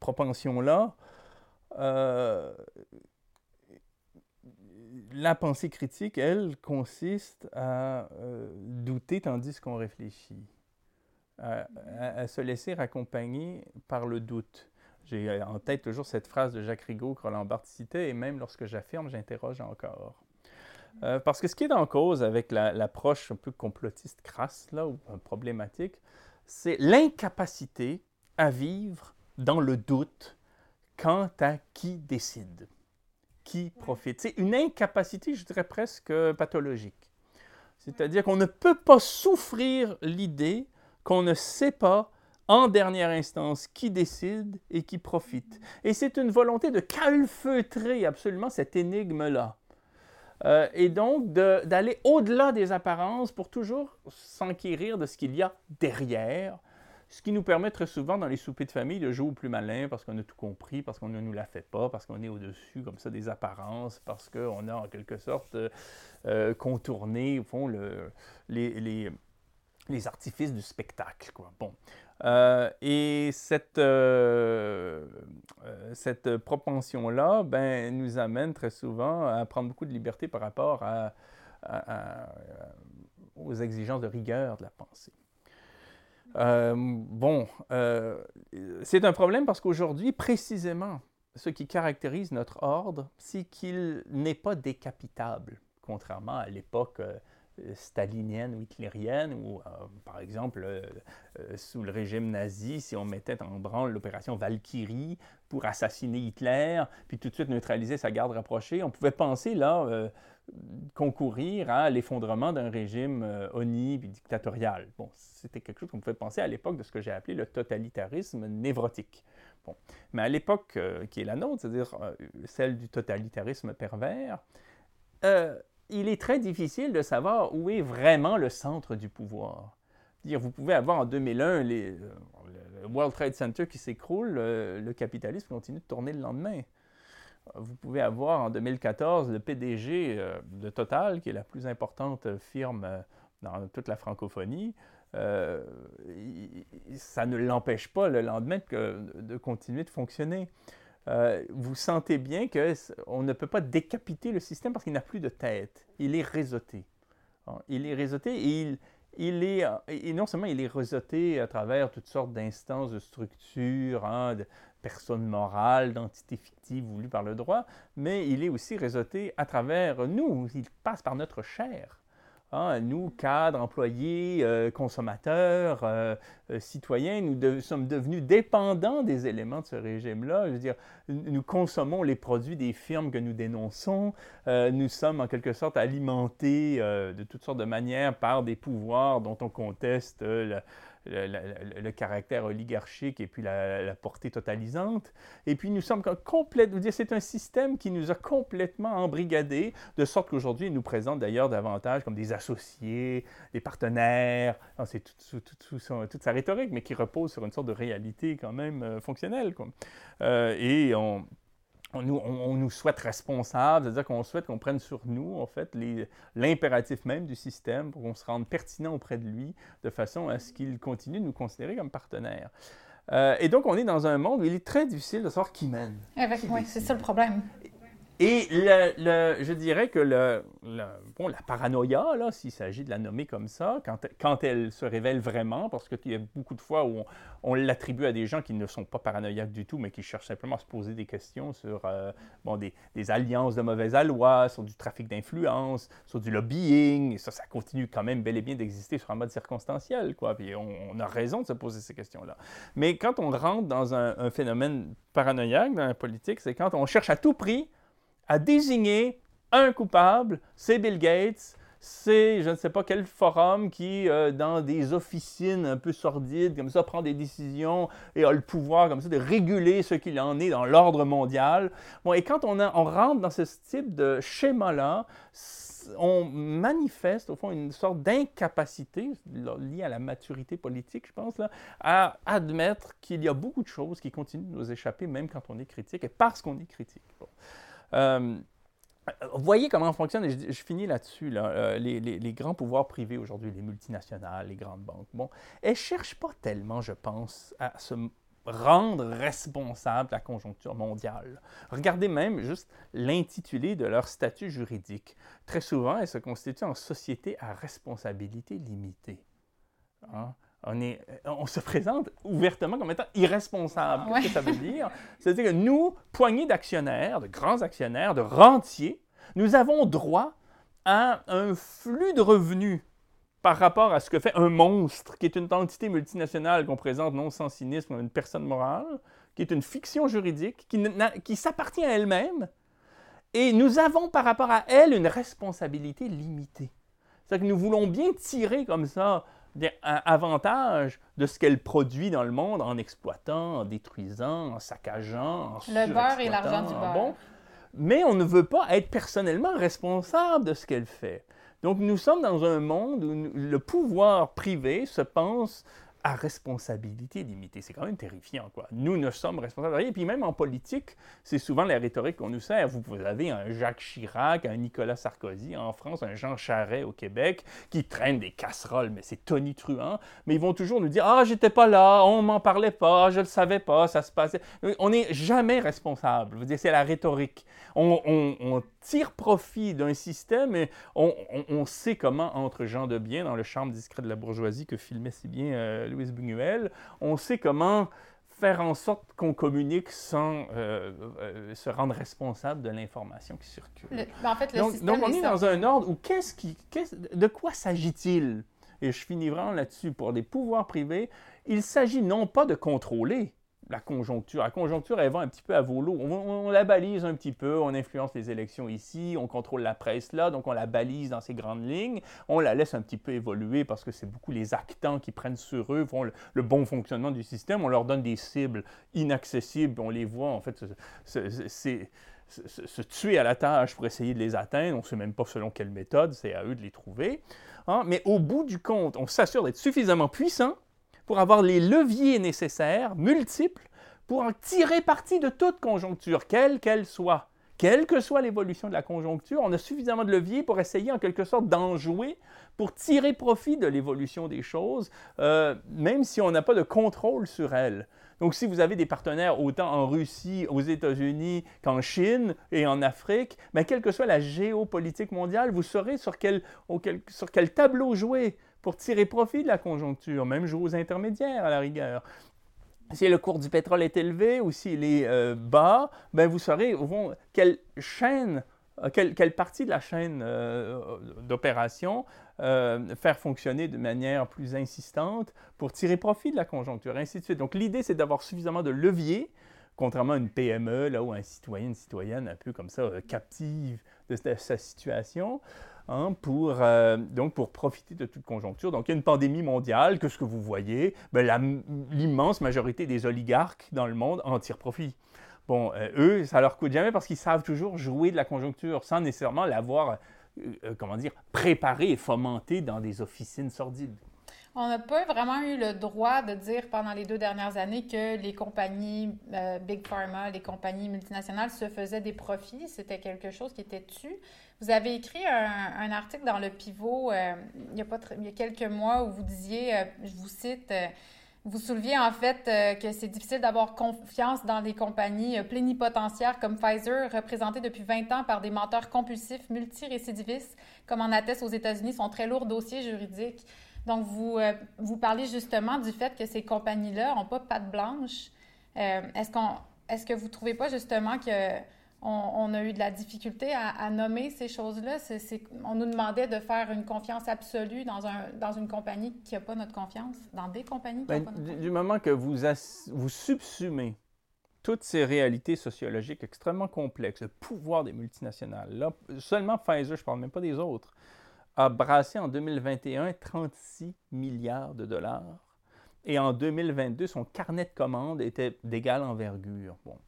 propension-là, la pensée critique, elle, consiste à euh, douter tandis qu'on réfléchit, à, se laisser accompagner par le doute. J'ai en tête toujours cette phrase de Jacques Rigaud que Roland Barthes citait, et même lorsque j'affirme, j'interroge encore. Euh, parce que ce qui est en cause avec l'approche un peu complotiste crasse, là, ou problématique, c'est l'incapacité à vivre dans le doute quant à qui décide qui profite. C'est une incapacité, je dirais presque pathologique. C'est-à-dire qu'on ne peut pas souffrir l'idée qu'on ne sait pas en dernière instance qui décide et qui profite. Et c'est une volonté de calfeutrer absolument cette énigme-là. Euh, et donc d'aller au-delà des apparences pour toujours s'enquérir de ce qu'il y a derrière, ce qui nous permet très souvent dans les soupers de famille de jouer au plus malin parce qu'on a tout compris, parce qu'on ne nous la fait pas, parce qu'on est au-dessus comme ça des apparences, parce qu'on a en quelque sorte euh, euh, contourné au fond le, les, les, les, artifices du spectacle. Bon. Euh, et cette, cette propension-là ben, nous amène très souvent à prendre beaucoup de liberté par rapport aux exigences de rigueur de la pensée. Euh, bon, euh, c'est un problème parce qu'aujourd'hui, précisément, ce qui caractérise notre ordre, c'est qu'il n'est pas décapitable, contrairement à l'époque euh, stalinienne ou hitlérienne, ou par exemple, sous le régime nazi, si on mettait en branle l'opération Valkyrie pour assassiner Hitler, puis tout de suite neutraliser sa garde rapprochée, on pouvait penser là concourir à l'effondrement d'un régime euh, oni dictatorial. Bon, c'était quelque chose qu'on pouvait penser à l'époque de ce que j'ai appelé le totalitarisme névrotique. Bon. Mais à l'époque euh, qui est la nôtre, c'est-à-dire euh, celle du totalitarisme pervers, il est très difficile de savoir où est vraiment le centre du pouvoir. Dire, vous pouvez avoir en 2001 les, le World Trade Center qui s'écroule, le capitalisme continue de tourner le lendemain vous pouvez avoir en 2014 le PDG euh, de Total, qui est la plus importante firme euh, dans toute la francophonie. Euh, ça ne l'empêche pas le lendemain de, continuer de fonctionner. vous sentez bien qu'on ne peut pas décapiter le système parce qu'il n'a plus de tête. Il est réseauté. Il est réseauté et il, il est, et non seulement il est réseauté à travers toutes sortes d'instances, de structures, hein, de personnes morales, d'entités fictives voulues par le droit, mais il est aussi réseauté à travers nous. Il passe par notre chair. Hein, nous, cadres, employés, euh, consommateurs, euh, euh, citoyens, nous sommes devenus dépendants des éléments de ce régime-là. Je veux dire, nous consommons les produits des firmes que nous dénonçons. nous sommes en quelque sorte alimentés de toutes sortes de manières par des pouvoirs dont on conteste le, caractère oligarchique et puis la, portée totalisante. Et puis nous sommes complètement, c'est un système qui nous a complètement embrigadés, de sorte qu'aujourd'hui, il nous présente d'ailleurs davantage comme des associés, des partenaires. C'est tout, toute sa rhétorique, mais qui repose sur une sorte de réalité quand même euh, fonctionnelle. Quoi. Euh, et on, on nous, souhaite responsables, c'est-à-dire qu'on souhaite qu'on prenne sur nous, en fait, l'impératif même du système pour qu'on se rende pertinent auprès de lui, de façon à ce qu'il continue de nous considérer comme partenaires. Euh, et donc, on est dans un monde où il est très difficile de savoir qui mène. Oui, c'est ça le problème. Et le, je dirais que le, bon, la paranoïa, s'il s'agit de la nommer comme ça, quand, quand, elle se révèle vraiment, parce qu'il y a beaucoup de fois où on, l'attribue à des gens qui ne sont pas paranoïaques du tout, mais qui cherchent simplement à se poser des questions sur euh, bon, des, alliances de mauvaise aloi, sur du trafic d'influence, sur du lobbying, et ça, ça continue quand même bel et bien d'exister sur un mode circonstanciel, quoi. Puis on, a raison de se poser ces questions-là. Mais quand on rentre dans un phénomène paranoïaque dans la politique, c'est quand on cherche à tout prix a désigné un coupable, c'est Bill Gates, c'est je ne sais pas quel forum qui, euh, dans des officines un peu sordides, comme ça, prend des décisions et a le pouvoir, comme ça, de réguler ce qu'il en est dans l'ordre mondial. Bon, et quand on, rentre dans ce type de schéma-là, on manifeste, au fond, une sorte d'incapacité liée à la maturité politique, je pense, là, à admettre qu'il y a beaucoup de choses qui continuent de nous échapper, même quand on est critique, et parce qu'on est critique. Euh, voyez comment fonctionne, et je, finis là-dessus, euh, les, grands pouvoirs privés aujourd'hui, les multinationales, les grandes banques, bon, elles ne cherchent pas tellement, je pense, à se rendre responsables de la conjoncture mondiale. Regardez même juste l'intitulé de leur statut juridique. Très souvent, elles se constituent en société à responsabilité limitée. Hein? On, est, on se présente ouvertement comme étant irresponsable. Qu'est-ce que ça veut dire? C'est-à-dire que nous, poignées d'actionnaires, de grands actionnaires, de rentiers, nous avons droit à un flux de revenus par rapport à ce que fait un monstre, qui est une entité multinationale qu'on présente non sans cynisme comme une personne morale, qui est une fiction juridique, qui, qui s'appartient à elle-même, et nous avons par rapport à elle une responsabilité limitée. C'est-à-dire que nous voulons bien tirer comme ça un avantage de ce qu'elle produit dans le monde en exploitant, en détruisant, en saccageant, en Le beurre et l'argent du beurre. Bon. Mais on ne veut pas être personnellement responsable de ce qu'elle fait. Donc nous sommes dans un monde où le pouvoir privé se pense à responsabilité limitée. C'est quand même terrifiant, quoi. Nous ne sommes responsables. Et puis même en politique, c'est souvent la rhétorique qu'on nous sert. Vous, avez un Jacques Chirac, un Nicolas Sarkozy en France, un Jean Charest au Québec, qui traînent des casseroles, mais c'est tonitruant. Mais ils vont toujours nous dire Ah, j'étais pas là, on m'en parlait pas, je le savais pas, ça se passait. On n'est jamais responsable. C'est la rhétorique. On, tire profit d'un système et on, sait comment, entre gens de bien, dans le charme discret de la bourgeoisie que filmait si bien euh, Louise Buñuel, on sait comment faire en sorte qu'on communique sans euh, euh, se rendre responsable de l'information qui circule. Ben, en fait, le donc, on est, dans un ordre où qu'est-ce qui, de quoi s'agit-il? Et je finis vraiment là-dessus. Pour des pouvoirs privés, il s'agit non pas de contrôler, la conjoncture. La conjoncture, elle va un petit peu à volo. On, on, la balise un petit peu, on influence les élections ici, on contrôle la presse là, donc on la balise dans ses grandes lignes. On la laisse un petit peu évoluer parce que c'est beaucoup les actants qui prennent sur eux, font le, bon fonctionnement du système. On leur donne des cibles inaccessibles, on les voit en fait se, tuer à la tâche pour essayer de les atteindre. On ne sait même pas selon quelle méthode, c'est à eux de les trouver. Hein. Mais au bout du compte, on s'assure d'être suffisamment puissant pour avoir les leviers nécessaires, multiples, pour en tirer parti de toute conjoncture, quelle qu'elle soit. Quelle que soit l'évolution de la conjoncture, on a suffisamment de leviers pour essayer en quelque sorte d'en jouer, pour tirer profit de l'évolution des choses, euh, même si on n'a pas de contrôle sur elle. Donc, si vous avez des partenaires autant en Russie, aux États-Unis qu'en Chine et en Afrique, mais quelle que soit la géopolitique mondiale, vous saurez sur quel, sur quel tableau jouer pour tirer profit de la conjoncture, même jouer aux intermédiaires à la rigueur. Si le cours du pétrole est élevé ou s'il est euh, bas, ben vous saurez au fond, quelle chaîne, euh, quelle, quelle, partie de la chaîne euh, d'opération faire fonctionner de manière plus insistante pour tirer profit de la conjoncture, ainsi de suite. Donc l'idée, c'est d'avoir suffisamment de leviers, contrairement à une PME, là où un citoyen, une citoyenne un peu comme ça, captive de sa situation, Hein, pour, euh, donc profiter de toute conjoncture. Donc il y a une pandémie mondiale, que ce que vous voyez, ben, l'immense majorité des oligarques dans le monde en tirent profit. Bon, euh, eux, ça leur coûte jamais parce qu'ils savent toujours jouer de la conjoncture sans nécessairement l'avoir, euh, comment dire, préparé et fomenté dans des officines sordides. On n'a pas vraiment eu le droit de dire pendant les deux dernières années que les compagnies Big Pharma, les compagnies multinationales se faisaient des profits. C'était quelque chose qui était tu. Vous avez écrit un, article dans le Pivot euh, il, y a pas il, y a quelques mois où vous disiez, euh, je vous cite, euh, vous souleviez en fait que c'est difficile d'avoir confiance dans des compagnies plénipotentiaires comme Pfizer, représentées depuis 20 ans par des menteurs compulsifs multirécidivistes, comme en atteste aux États-Unis son très lourd dossier juridique. Donc, vous, vous parlez justement du fait que ces compagnies-là n'ont pas patte blanche. est-ce, qu'on, est-ce que vous ne trouvez pas justement que on, a eu de la difficulté à, nommer ces choses-là? on nous demandait de faire une confiance absolue dans, un, dans une compagnie qui n'a pas notre confiance, dans des compagnies qui n'ont ben, pas notre confiance. Du moment que vous, vous subsumez toutes ces réalités sociologiques extrêmement complexes, le pouvoir des multinationales, là, seulement Pfizer, je ne parle même pas des autres, a brassé en 2021 36 milliards de dollars. Et en 2022, son carnet de commandes était d'égale envergure. Bon.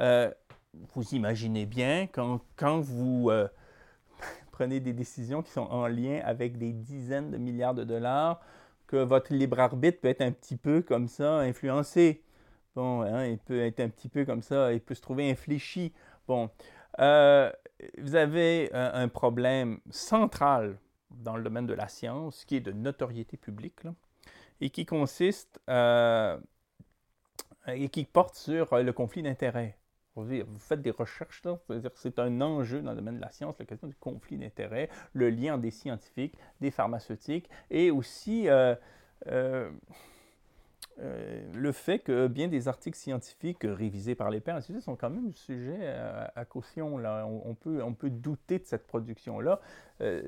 Euh, vous imaginez bien, quand, quand vous euh, <laughs> prenez des décisions qui sont en lien avec des dizaines de milliards de dollars, que votre libre arbitre peut être un petit peu comme ça, influencé. Bon, hein, il peut être un petit peu comme ça, il peut se trouver infléchi. Bon, euh, vous avez un, problème central dans le domaine de la science, qui est de notoriété publique, et qui consiste euh, et qui porte sur le conflit d'intérêts. Vous faites des recherches, c'est un enjeu dans le domaine de la science, la question du conflit d'intérêts, le lien des scientifiques, des pharmaceutiques, et aussi euh, euh, euh, le fait que bien des articles scientifiques révisés par les pairs sont quand même sujets à, caution. Là. On, peut, on peut douter de cette production-là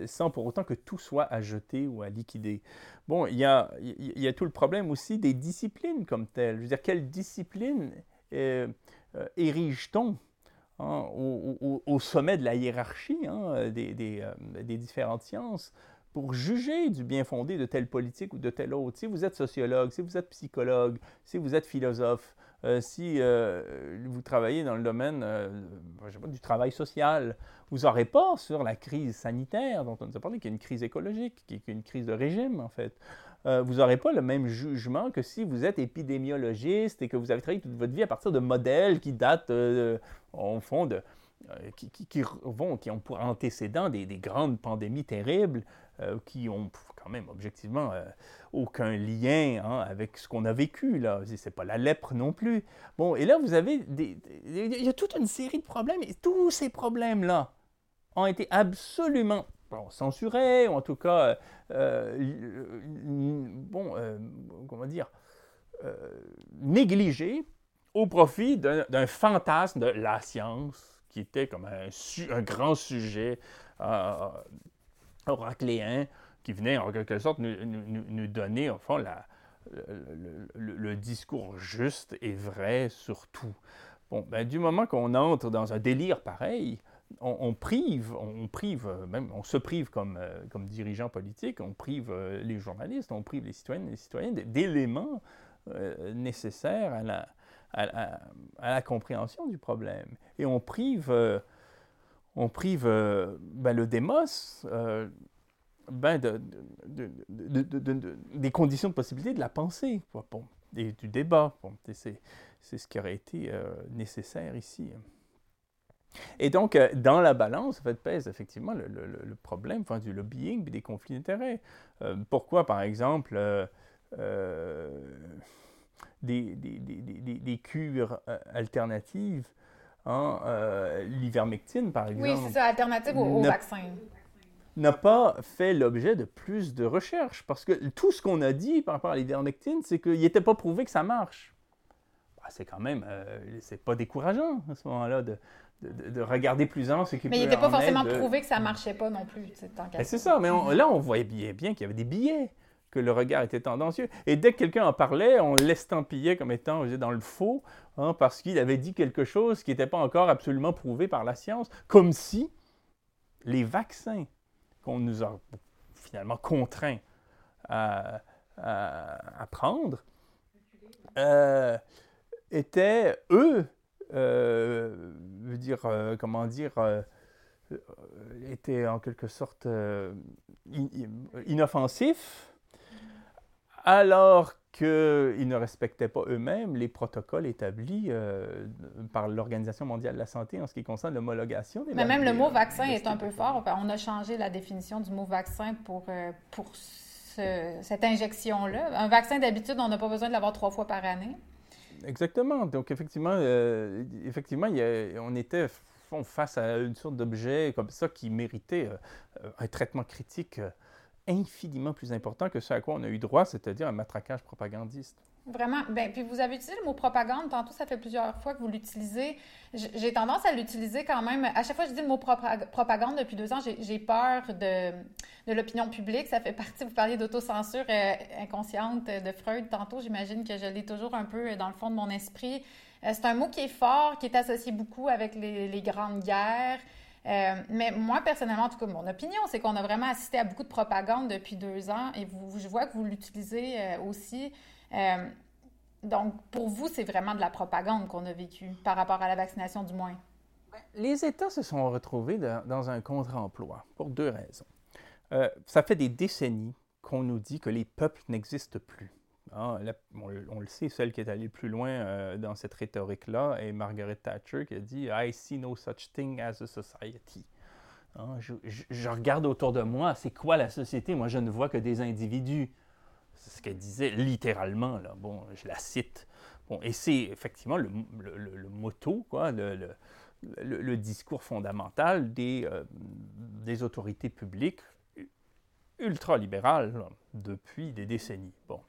sans pour autant que tout soit à jeter ou à liquider. Bon, il y a, y a tout le problème aussi des disciplines comme telles. Je veux dire, quelle discipline euh, érige-t-on hein, au, sommet de la hiérarchie hein, euh, des, différentes sciences? Pour juger du bien fondé de telle politique ou de telle autre. Si vous êtes sociologue, si vous êtes psychologue, si vous êtes philosophe, euh, si vous travaillez dans le domaine du travail social, vous n'aurez pas sur la crise sanitaire dont on nous a parlé, qui est une crise écologique, qui est une crise de régime en fait. euh, vous n'aurez pas le même jugement que si vous êtes épidémiologiste et que vous avez travaillé toute votre vie à partir de modèles qui datent, au fond, qui, vont, qui ont pour antécédent des, grandes pandémies terribles qui ont quand même objectivement aucun lien hein, avec ce qu'on a vécu. là. C'est pas la lèpre non plus. Bon, et là, vous avez il y a toute une série de problèmes et tous ces problèmes-là ont été absolument censurés, ou en tout cas, euh, bon, euh, comment dire, euh, négligés au profit d'un fantasme de la science qui était comme un, un grand sujet oracléen qui venait en quelque sorte nous, nous, donner, au la, le, discours juste et vrai sur tout. Bon, ben, du moment qu'on entre dans un délire pareil, on, prive, on prive, on se prive comme, euh, comme dirigeant politique, on prive euh, les journalistes, on prive les citoyennes et les citoyens d'éléments euh, nécessaires à la, à, la, compréhension du problème. Et on prive, on prive ben, le démos ben de, des conditions de possibilité de la pensée du débat. C'est, ce qui aurait été nécessaire ici. Et donc, euh, dans la balance, en pèse effectivement le, problème du lobbying et des conflits d'intérêts. Euh, pourquoi, par exemple, euh, des, cures alternatives, hein, l'ivermectine, par exemple. Oui, c'est ça, alternative au, vaccin n'a pas fait l'objet de plus de recherches. Parce que tout ce qu'on a dit par rapport à l'ivermectine, c'est qu'il n'était pas prouvé que ça marche. Bah, c'est quand même, c'est pas décourageant à ce moment-là de, de, regarder plus en ce qui Mais il n'était pas forcément prouvé que ça ne marchait pas non plus. Ben, c'est ça, mais là, on voyait bien, bien qu'il y avait des billets, que le regard était tendancieux. Et dès que quelqu'un en parlait, on l'estampillait comme étant dans le faux, hein, parce qu'il avait dit quelque chose qui n'était pas encore absolument prouvé par la science, comme si les vaccins qu'on nous a finalement contraints à, prendre euh, étaient, eux, euh, dire, euh, comment dire, était en quelque sorte inoffensif, alors qu'ils ne respectaient pas eux-mêmes les protocoles établis par l'Organisation mondiale de la santé en ce qui concerne l'homologation des Mais même le mot vaccin est un peu fort. On a changé la définition du mot vaccin pour, pour cette injection-là. Un vaccin, d'habitude, on n'a pas besoin de l'avoir trois fois par année. Exactement. Donc, effectivement, euh, effectivement on était face à une sorte d'objet comme ça qui méritait euh, un traitement critique euh, infiniment plus important que ce à quoi on a eu droit, c'est-à-dire un matraquage propagandiste. Vraiment. Ben, puis vous avez utilisé le mot propagande. Tantôt, ça fait plusieurs fois que vous l'utilisez. J'ai tendance à l'utiliser quand même. À chaque fois que je dis le mot propagande depuis deux ans, j'ai peur de, de l'opinion publique. Ça fait partie, vous parliez d'autocensure euh, inconsciente de Freud tantôt. J'imagine que je l'ai toujours un peu dans le fond de mon esprit. Euh, c'est un mot qui est fort, qui est associé beaucoup avec les grandes guerres. Euh, mais moi, personnellement, en tout cas, mon opinion, c'est qu'on a vraiment assisté à beaucoup de propagande depuis deux ans et je vois que vous l'utilisez aussi. Euh, donc, pour vous, c'est vraiment de la propagande qu'on a vécue par rapport à la vaccination, du moins. Ben, les États se sont retrouvés dans, un contre-emploi pour deux raisons. Euh, ça fait des décennies qu'on nous dit que les peuples n'existent plus. Ah, on, le sait, celle qui est allée plus loin euh, dans cette rhétorique-là est Margaret Thatcher qui a dit I see no such thing as a society. Ah, je, regarde autour de moi, c'est quoi la société? Moi, je ne vois que des individus. C'est ce qu'elle disait littéralement, là. Bon, je la cite. Bon, et c'est effectivement le, le, motto, quoi, le, le, discours fondamental des, euh, des autorités publiques ultralibérales depuis des décennies. Bon.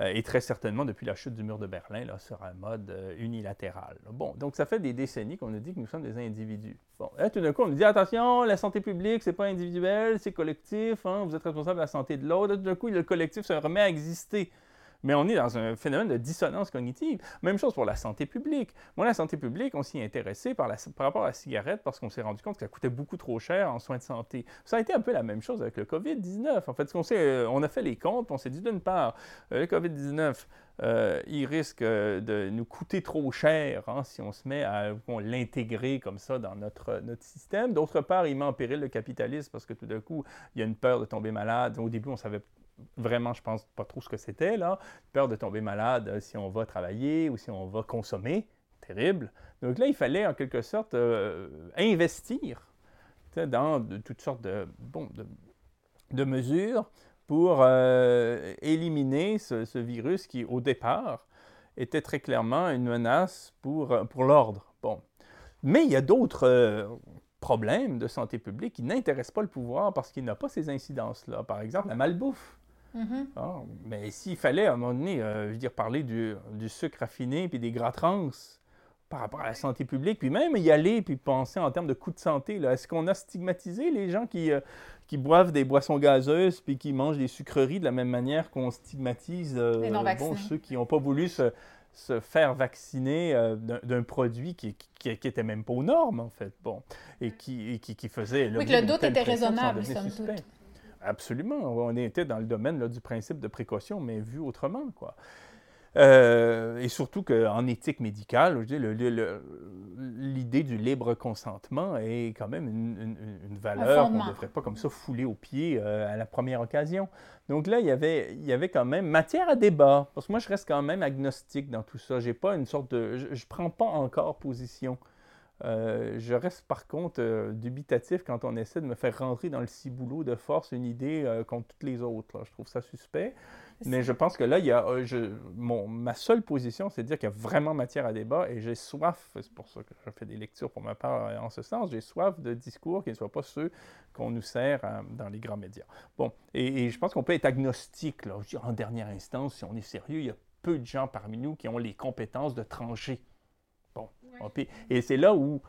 Euh, et très certainement depuis la chute du mur de Berlin, là, sur un mode euh, unilatéral. Bon, donc ça fait des décennies qu'on nous dit que nous sommes des individus. Bon, là, tout d'un coup, on nous dit attention, la santé publique, c'est pas individuel, c'est collectif, hein, vous êtes responsable de la santé de l'autre. Tout d'un coup, le collectif se remet à exister. Mais on est dans un phénomène de dissonance cognitive. Même chose pour la santé publique. Moi, la santé publique, on s'y est intéressé par, rapport à la cigarette parce qu'on s'est rendu compte que ça coûtait beaucoup trop cher en soins de santé. Ça a été un peu la même chose avec le COVID-19. En fait, euh, on a fait les comptes, on s'est dit d'une part, euh, le COVID-19, euh, il risque de nous coûter trop cher hein, si on se met à l'intégrer comme ça dans notre, notre système. D'autre part, il met en péril le capitalisme parce que tout d'un coup, il y a une peur de tomber malade. Au début, on savait vraiment, je pense pas trop ce que c'était, là. Peur de tomber malade euh, si on va travailler ou si on va consommer. Terrible. Donc là, il fallait en quelque sorte euh, investir dans toutes sortes de, bon, de, mesures pour éliminer ce, virus qui, au départ, était très clairement une menace pour, pour l'ordre. Bon. Mais il y a d'autres problèmes de santé publique qui n'intéressent pas le pouvoir parce qu'il n'a pas ces incidences-là. Par exemple, la malbouffe. Mm-hmm. Ah, mais s'il fallait à un moment donné, euh, je veux dire, parler du, du, sucre raffiné puis des gras trans par rapport à la santé publique, puis même y aller puis penser en termes de coût de santé, est-ce qu'on a stigmatisé les gens qui, euh, qui boivent des boissons gazeuses puis qui mangent des sucreries de la même manière qu'on stigmatise euh, bon, ceux qui n'ont pas voulu se, se faire vacciner euh, d'un produit qui, qui, était même pas aux normes, en fait, bon, et qui, qui, qui faisait... Oui, que le doute était raisonnable, somme toute. Absolument. On était dans le domaine du principe de précaution, mais vu autrement, quoi. Euh, et surtout qu'en éthique médicale, l'idée du libre consentement est quand même une, valeur qu'on ne devrait pas comme ça fouler au pied euh, à la première occasion. Donc là, il y, avait, il y avait quand même matière à débat, parce que moi, je reste quand même agnostique dans tout ça. J'ai pas une sorte de... Je ne prends pas encore position. Euh, je reste par contre dubitatif quand on essaie de me faire rentrer dans le ciboulot de force une idée contre toutes les autres. Je trouve ça suspect. Mais je pense que là, il y a, euh, je, mon, ma seule position, c'est de dire qu'il y a vraiment matière à débat et j'ai soif, c'est pour ça que je fais des lectures pour ma part euh, en ce sens, j'ai soif de discours qui ne soient pas ceux qu'on nous sert euh, dans les grands médias. Bon, et, je pense qu'on peut être agnostique, là, en dernière instance, si on est sérieux, il y a peu de gens parmi nous qui ont les compétences de trancher. Et c'est là où,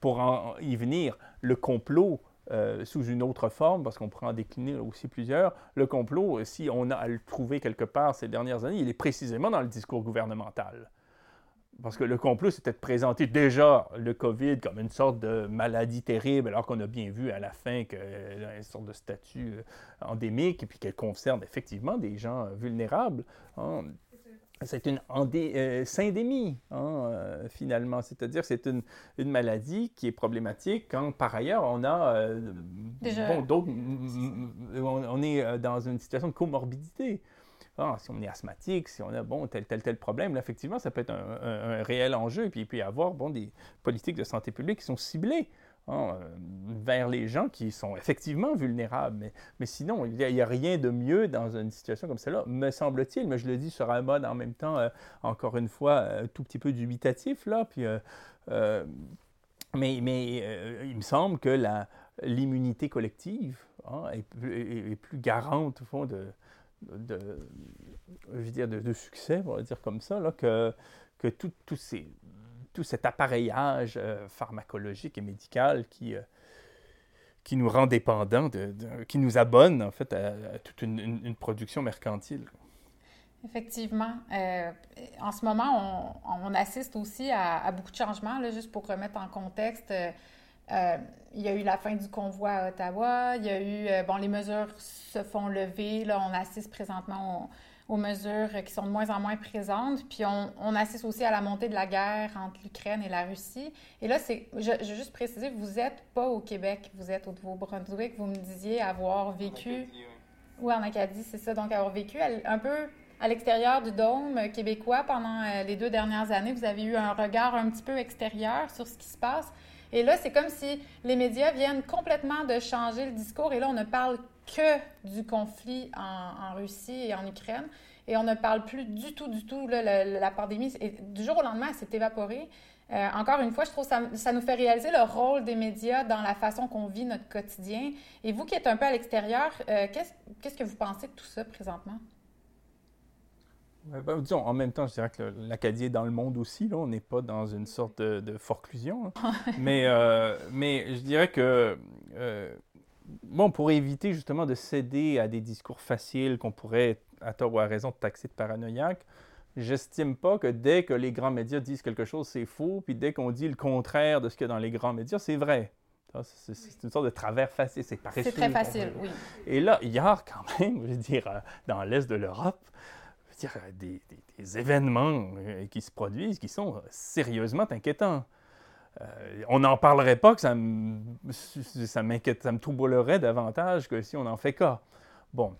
pour y venir, le complot euh, sous une autre forme, parce qu'on pourrait en décliner aussi plusieurs. Le complot, si on a à le trouver quelque part ces dernières années, il est précisément dans le discours gouvernemental. Parce que le complot, c'était de présenter déjà le COVID comme une sorte de maladie terrible, alors qu'on a bien vu à la fin qu'elle a une sorte de statut euh, endémique et puis qu'elle concerne effectivement des gens vulnérables. Hein c'est une euh, syndémie, hein, euh, finalement. C'est-à-dire c'est une, une, maladie qui est problématique quand, par ailleurs, on a euh, bon, d'autres... On, est dans une situation de comorbidité. Ah, si on est asthmatique, si on a bon, tel, tel, tel problème, là, effectivement, ça peut être un, un, réel enjeu. Et puis, il peut y avoir bon, des politiques de santé publique qui sont ciblées Hein, euh, vers les gens qui sont effectivement vulnérables. Mais, mais sinon, il n'y a, rien de mieux dans une situation comme celle-là, me semble-t-il. Mais je le dis sur un mode en même temps, euh, encore une fois, un tout petit peu dubitatif. Là, puis, euh, mais mais il me semble que l'immunité collective hein, est, plus garante, au fond, de, de, je veux dire, de, succès, on va dire comme ça, là, que, que tous ces cet appareillage euh, pharmacologique et médical qui, euh, qui nous rend dépendants, qui nous abonne en fait à, toute une, production mercantile. Effectivement. Euh, en ce moment, on, assiste aussi à, beaucoup de changements. Là, juste pour remettre en contexte, il y a eu la fin du convoi à Ottawa. Il y a eu, bon, les mesures se font lever. Là, on assiste présentement aux mesures qui sont de moins en moins présentes. Puis on, assiste aussi à la montée de la guerre entre l'Ukraine et la Russie. Et là, c'est, je, je, veux juste préciser, vous n'êtes pas au Québec, vous êtes au Nouveau-Brunswick. Vous me disiez avoir vécu... Oui, en Acadie, c'est ça. Donc, avoir vécu un peu à l'extérieur du dôme québécois pendant euh, les deux dernières années. Vous avez eu un regard un petit peu extérieur sur ce qui se passe. Et là, c'est comme si les médias viennent complètement de changer le discours. Et là, on ne parle que du conflit en, Russie et en Ukraine. Et on ne parle plus du tout, du tout, la, pandémie, et du jour au lendemain, elle s'est évaporée. Euh, encore une fois, je trouve que ça, ça, nous fait réaliser le rôle des médias dans la façon qu'on vit notre quotidien. Et vous qui êtes un peu à l'extérieur, euh, qu'est-ce que vous pensez de tout ça présentement? Ben, disons, en même temps, je dirais que l'Acadie est dans le monde aussi. Là. On n'est pas dans une sorte de, forclusion. Hein. <laughs> mais, euh, mais je dirais que bon, pour éviter justement de céder à des discours faciles qu'on pourrait, à tort ou à raison, taxer de paranoïaque, j'estime pas que dès que les grands médias disent quelque chose, c'est faux, puis dès qu'on dit le contraire de ce qu'il y a dans les grands médias, c'est vrai. C'est une sorte de travers facile, c'est paresseux. C'est très facile, oui. Et là, il y a quand même, je veux dire, euh, dans l'Est de l'Europe, je veux dire, des, des, événements euh, qui se produisent qui sont sérieusement inquiétants. Euh, on n'en parlerait pas que ça m'inquiète, ça me troublerait davantage que si on en fait cas. Bon.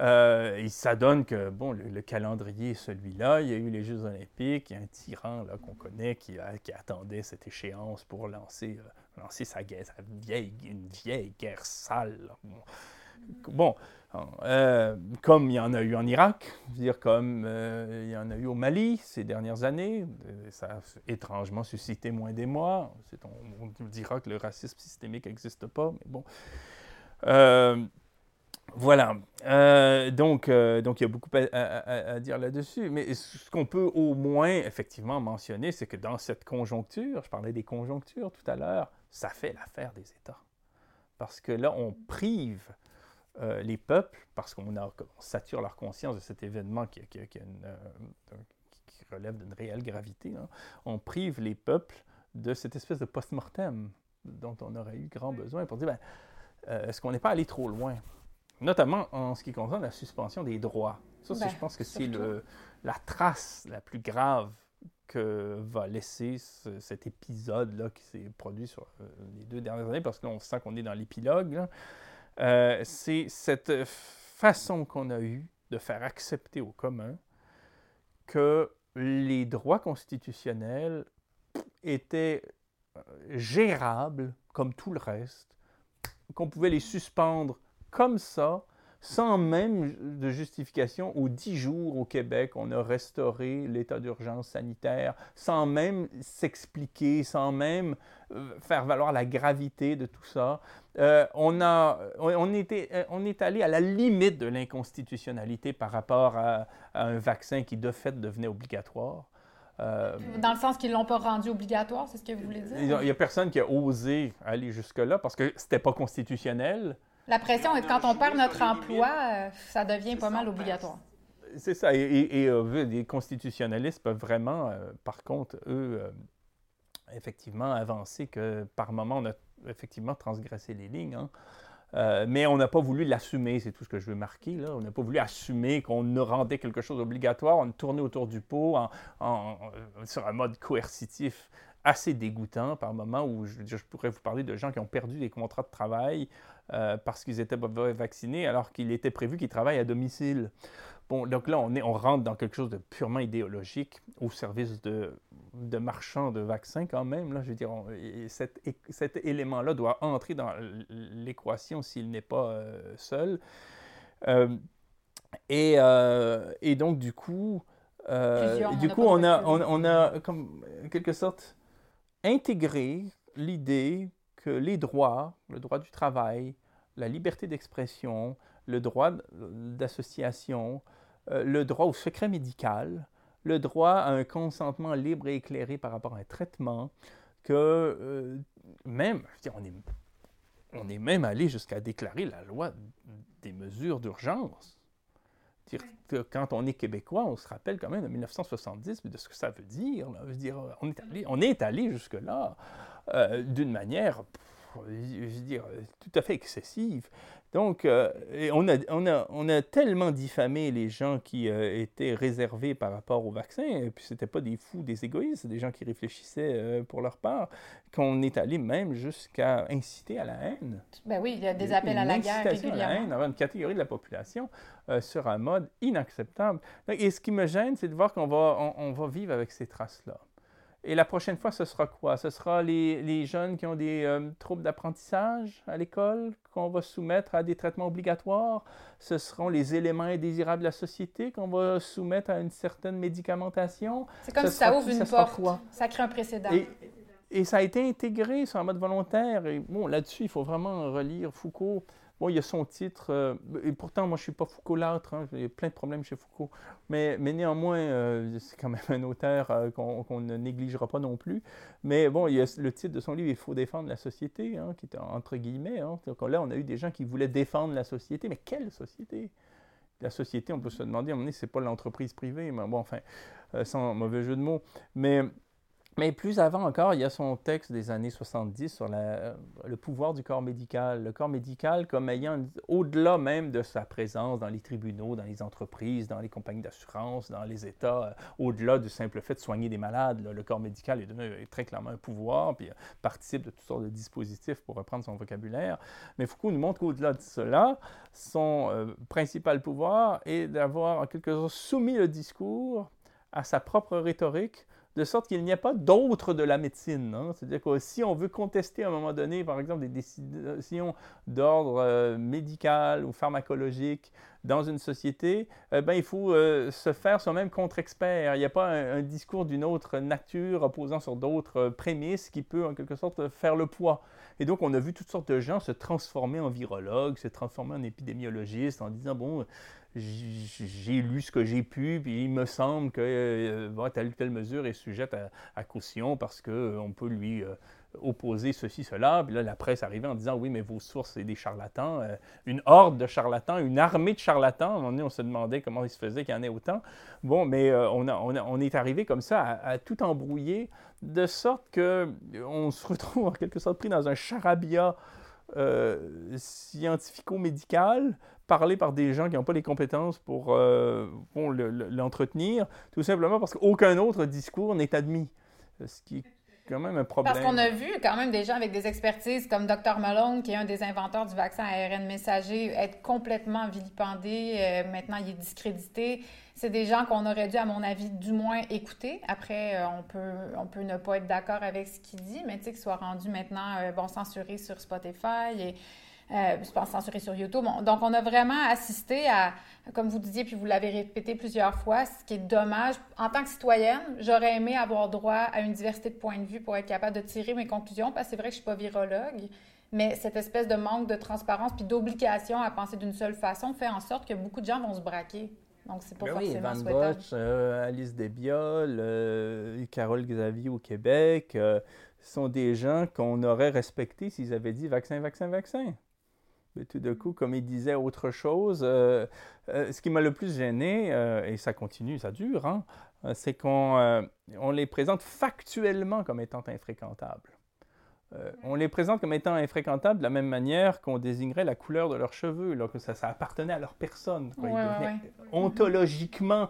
Euh, et ça donne que, bon, le, calendrier est celui-là. Il y a eu les Jeux olympiques, il y a un tyran là, qu'on connaît qui, attendait cette échéance pour lancer, euh, sa, sa vieille guerre sale. Bon, euh, comme il y en a eu en Irak, dire comme il y en a eu au Mali ces dernières années, ça a étrangement suscité moins d'émoi. On, on, dira que le racisme systémique n'existe pas, mais bon. Voilà. Euh, donc, euh, donc, il y a beaucoup à, dire là-dessus. Mais ce qu'on peut au moins effectivement mentionner, c'est que dans cette conjoncture, je parlais des conjonctures tout à l'heure, ça fait l'affaire des États. Parce que là, on prive euh, les peuples, parce qu'on sature leur conscience de cet événement qui, relève d'une réelle gravité, hein. on prive les peuples de cette espèce de post-mortem dont on aurait eu grand besoin pour dire, ben, est-ce qu'on n'est pas allé trop loin? notamment en ce qui concerne la suspension des droits. Ça, ben, je pense que c'est la trace la plus grave que va laisser cet épisode-là qui s'est produit sur euh, les deux dernières années, parce que on sent qu'on est dans l'épilogue. Euh, c'est cette façon qu'on a eue de faire accepter au commun que les droits constitutionnels étaient euh, gérables comme tout le reste, qu'on pouvait les suspendre comme ça, sans même de justification, aux dix jours au Québec, on a restauré l'état d'urgence sanitaire, sans même s'expliquer, sans même euh, faire valoir la gravité de tout ça. Euh, on, a, on, était, euh, on est allé à la limite de l'inconstitutionnalité par rapport à, un vaccin qui, de fait, devenait obligatoire. Dans le sens qu'ils ne l'ont pas rendu obligatoire, c'est ce que vous voulez dire? Il n'y a, personne qui a osé aller jusque-là parce que ce n'était pas constitutionnel. La pression, quand on perd notre emploi, euh, ça devient pas mal obligatoire. C'est ça. Et, euh, les constitutionnalistes peuvent vraiment, euh, par contre, eux, effectivement, avancer que par moment, on a effectivement transgressé les lignes. Hein. mais on n'a pas voulu l'assumer, c'est tout ce que je veux marquer. Là. On n'a pas voulu assumer qu'on rendait quelque chose obligatoire. On tournait autour du pot en, sur un mode coercitif assez dégoûtant par moment où je, pourrais vous parler de gens qui ont perdu des contrats de travail euh, parce qu'ils étaient vaccinés alors qu'il était prévu qu'ils travaillent à domicile. Bon, donc là, on, est, on rentre dans quelque chose de purement idéologique au service de, de marchands de vaccins quand même. Là, je veux dire, cet, cet élément-là doit entrer dans l'équation s'il n'est pas euh, seul. Euh, et, et, donc, du coup, du coup on a, on, on, a, comme, en quelque sorte, intégré l'idée que les droits, le droit du travail, la liberté d'expression, le droit d'association, euh, le droit au secret médical, le droit à un consentement libre et éclairé par rapport à un traitement, que euh, même, on est, on est même allé jusqu'à déclarer la loi des mesures d'urgence. Quand on est québécois, on se rappelle quand même de 1970, de ce que ça veut dire. Dire on est allé, on est allé jusque-là euh, d'une manière je veux dire, tout à fait excessive. Donc, euh, on, a, on, a, on, a, tellement diffamé les gens qui euh, étaient réservés par rapport au vaccin, et puis c'était pas des fous, des égoïstes, des gens qui réfléchissaient euh, pour leur part, qu'on est allé même jusqu'à inciter à la haine. Ben oui, il y a des appels à la guerre régulièrement. À la haine une catégorie de la population sur un mode inacceptable. Et ce qui me gêne, c'est de voir qu'on va, on va vivre avec ces traces-là. Et la prochaine fois, ce sera quoi? Ce sera les, les jeunes qui ont des euh, troubles d'apprentissage à l'école qu'on va soumettre à des traitements obligatoires? Ce seront les éléments indésirables de la société qu'on va soumettre à une certaine médicamentation? C'est comme si ça ouvre une porte. Ça crée un précédent. Et, et, ça a été intégré sur un mode volontaire. Et bon, là-dessus, il faut vraiment relire Foucault. Bon, il y a son titre, euh, et pourtant, moi, je ne suis pas Foucault-l'âtre, hein, a plein de problèmes chez Foucault, mais, mais néanmoins, euh, c'est quand même un auteur euh, qu'on ne négligera pas non plus. Mais bon, il y a le titre de son livre, Il faut défendre la société, hein, qui est entre guillemets. Hein. là, on a eu des gens qui voulaient défendre la société, mais quelle société? La société, on peut se demander, à un moment donné, c'est pas l'entreprise privée, mais bon, enfin, sans mauvais jeu de mots. Mais Mais plus avant encore, il y a son texte des années 70 sur le pouvoir du corps médical. Le corps médical comme ayant, au-delà même de sa présence dans les tribunaux, dans les entreprises, dans les compagnies d'assurance, dans les États, euh, au-delà du simple fait de soigner des malades, le corps médical est devenu très clairement un pouvoir, puis participe de toutes sortes de dispositifs, pour reprendre son vocabulaire. Mais Foucault nous montre qu'au-delà de cela, son euh, principal pouvoir est d'avoir en quelque sorte soumis le discours à sa propre rhétorique de sorte qu'il n'y a pas d'autre de la médecine. Hein. C'est-à-dire que si on veut contester à un moment donné, par exemple, des décisions d'ordre euh, médical ou pharmacologique dans une société, eh ben, il faut euh, se faire soi-même contre-expert. Il n'y a pas un, discours d'une autre nature reposant sur d'autres prémices qui peut en quelque sorte faire le poids. Et donc, on a vu toutes sortes de gens se transformer en virologues, se transformer en épidémiologistes en disant, bon, j'ai lu ce que j'ai pu, puis il me semble que euh, telle ou telle mesure est sujette à, caution parce qu'on euh, peut lui euh, opposer ceci, cela. Puis là, la presse arrivait en disant oui, mais vos sources, c'est des charlatans. une horde de charlatans, une armée de charlatans. À un moment donné, on se demandait comment il se faisait qu'il y en ait autant. Bon, mais on, on, est arrivé comme ça à, tout embrouiller, de sorte qu'on se retrouve en quelque sorte pris dans un charabia scientifico-médical parlé par des gens qui n'ont pas les compétences pour, euh, l'entretenir, tout simplement parce qu'aucun autre discours n'est admis. Ce qui est quand même un problème. Parce qu'on a vu quand même des gens avec des expertises comme Dr. Malone, qui est un des inventeurs du vaccin ARN messager, être complètement vilipendé. Euh, maintenant, il est discrédité. C'est des gens qu'on aurait dû, à mon avis, du moins écouter. Après, euh, on, peut, on peut ne pas être d'accord avec ce qu'il dit, mais tu sais, qu'il soit rendu maintenant, bon, censuré sur Spotify euh, je pense censuré sur YouTube. donc, on a vraiment assisté à, comme vous disiez, puis vous l'avez répété plusieurs fois, ce qui est dommage. En tant que citoyenne, j'aurais aimé avoir droit à une diversité de points de vue pour être capable de tirer mes conclusions, parce que c'est vrai que je ne suis pas virologue. Mais cette espèce de manque de transparence puis d'obligation à penser d'une seule façon fait en sorte que beaucoup de gens vont se braquer. Donc, c'est pas ben forcément Van Bosch, euh, Alice Desbiol, euh, Carole Xavier au Québec, sont des gens qu'on aurait respectés s'ils avaient dit vaccin, vaccin, vaccin tout d'un coup, comme il disait autre chose, euh, euh, ce qui m'a le plus gêné, euh, et ça continue, ça dure, hein, c'est qu'on on les présente factuellement comme étant infréquentables. on les présente comme étant infréquentables de la même manière qu'on désignerait la couleur de leurs cheveux, là, que ça, ça, appartenait à leur personne. Quoi. ontologiquement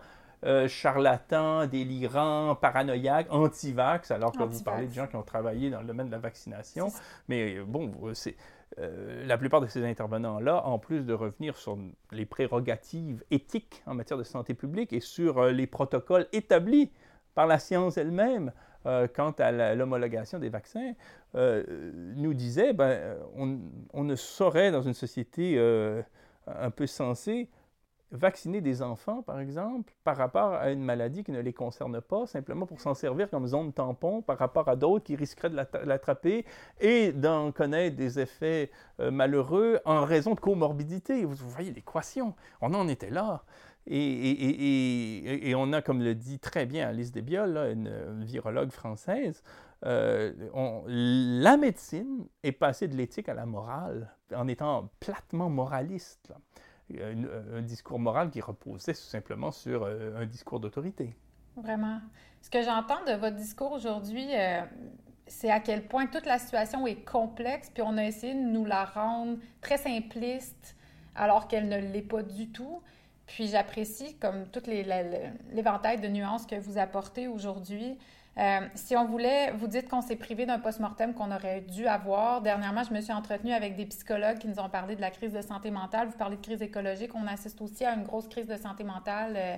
charlatans, délirants, paranoïaques, anti-vax, alors que vous parlez de gens qui ont travaillé dans le domaine de la vaccination. Mais bon, c'est euh, la plupart de ces intervenants-là, en plus de revenir sur les prérogatives éthiques en matière de santé publique et sur euh, les protocoles établis par la science elle-même euh, quant à l'homologation des vaccins, nous disaient, ben, on, on, ne saurait dans une société un peu sensée vacciner des enfants, par exemple, par rapport à une maladie qui ne les concerne pas, simplement pour s'en servir comme zone tampon par rapport à d'autres qui risqueraient de l'attraper et d'en connaître des effets euh, malheureux en raison de comorbidité. Vous, voyez l'équation, on en était là. Et, on a, comme le dit très bien Alice Desbiol, une, virologue française, euh, la médecine est passée de l'éthique à la morale en étant platement moraliste. Là un discours moral qui reposait tout simplement sur euh, un discours d'autorité. Vraiment. Ce que j'entends de votre discours aujourd'hui, euh, c'est à quel point toute la situation est complexe, puis on a essayé de nous la rendre très simpliste, alors qu'elle ne l'est pas du tout. Puis j'apprécie, comme tout l'éventail de nuances que vous apportez aujourd'hui, euh, si on voulait, vous dites qu'on s'est privé d'un post-mortem qu'on aurait dû avoir. Dernièrement, je me suis entretenue avec des psychologues qui nous ont parlé de la crise de santé mentale. Vous parlez de crise écologique. On assiste aussi à une grosse crise de santé mentale. Euh,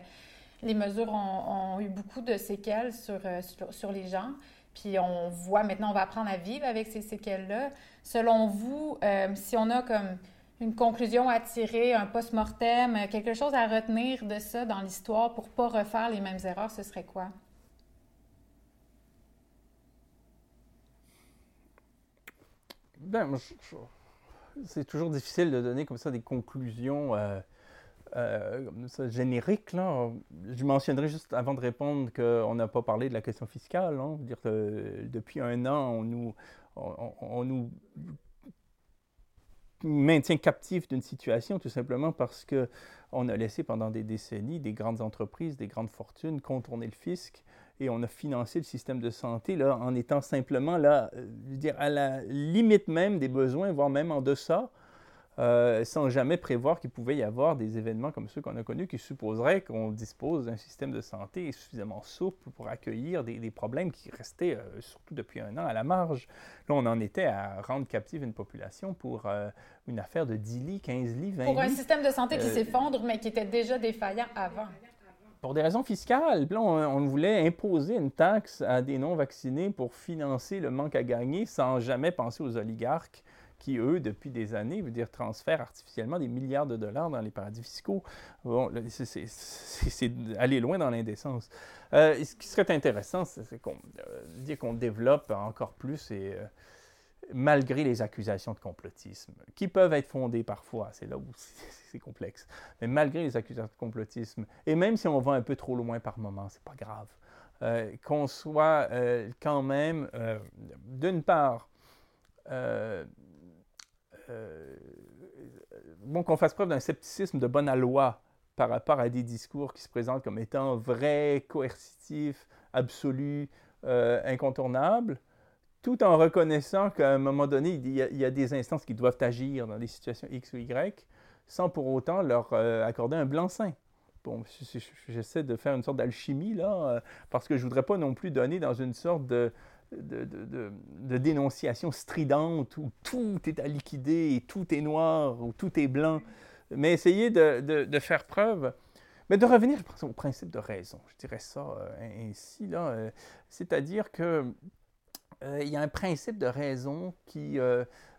les mesures ont, eu beaucoup de séquelles euh, sur, sur, les gens. Puis on voit maintenant, on va apprendre à vivre avec ces séquelles-là. Selon vous, si on a comme une conclusion à tirer, un post-mortem, quelque chose à retenir de ça dans l'histoire pour ne pas refaire les mêmes erreurs, ce serait quoi? Ben, c'est toujours difficile de donner comme ça des conclusions euh, euh, génériques. Là. Je mentionnerai juste avant de répondre qu'on n'a pas parlé de la question fiscale. Hein. Dire que depuis un an, on nous, on, nous maintient captifs d'une situation tout simplement parce qu'on a laissé pendant des décennies des grandes entreprises, des grandes fortunes contourner le fisc et on a financé le système de santé là, en étant simplement là, je veux dire, à la limite même des besoins, voire même en deçà. Euh, sans jamais prévoir qu'il pouvait y avoir des événements comme ceux qu'on a connus qui supposeraient qu'on dispose d'un système de santé suffisamment souple pour accueillir des, problèmes qui restaient, euh, surtout depuis un an, à la marge. Là, on en était à rendre captive une population pour euh, une affaire de 10 lits, 15 lits, 20 lits. Pour un système de santé qui s'effondre, mais qui était déjà défaillant avant pour des raisons fiscales. On, voulait imposer une taxe à des non-vaccinés pour financer le manque à gagner sans jamais penser aux oligarques qui, eux, depuis des années, veut dire transfèrent artificiellement des milliards de dollars dans les paradis fiscaux. Bon, c'est aller loin dans l'indécence. Euh, ce qui serait intéressant, c'est qu'on euh, qu'on développe encore plus et euh, malgré les accusations de complotisme, qui peuvent être fondées parfois, c'est là où <laughs> c'est complexe, mais malgré les accusations de complotisme, et même si on va un peu trop loin par moment, c'est pas grave, qu'on soit quand même, d'une part, euh, bon, qu'on fasse preuve d'un scepticisme de bonne loi par rapport à des discours qui se présentent comme étant vrais, coercitifs, absolus, euh, incontournables, tout en reconnaissant qu'à un moment donné, il y, a, des instances qui doivent agir dans des situations X ou Y, sans pour autant leur euh, accorder un blanc-seing. Bon, j'essaie de faire une sorte d'alchimie, là, parce que je ne voudrais pas non plus donner dans une sorte de, de, de, dénonciation stridente où tout est à liquider et tout est noir ou tout est blanc, mais essayer de, faire preuve, mais de revenir au principe de raison, je dirais ça euh, ainsi, là, euh, c'est-à-dire que euh, il y a un principe de raison qui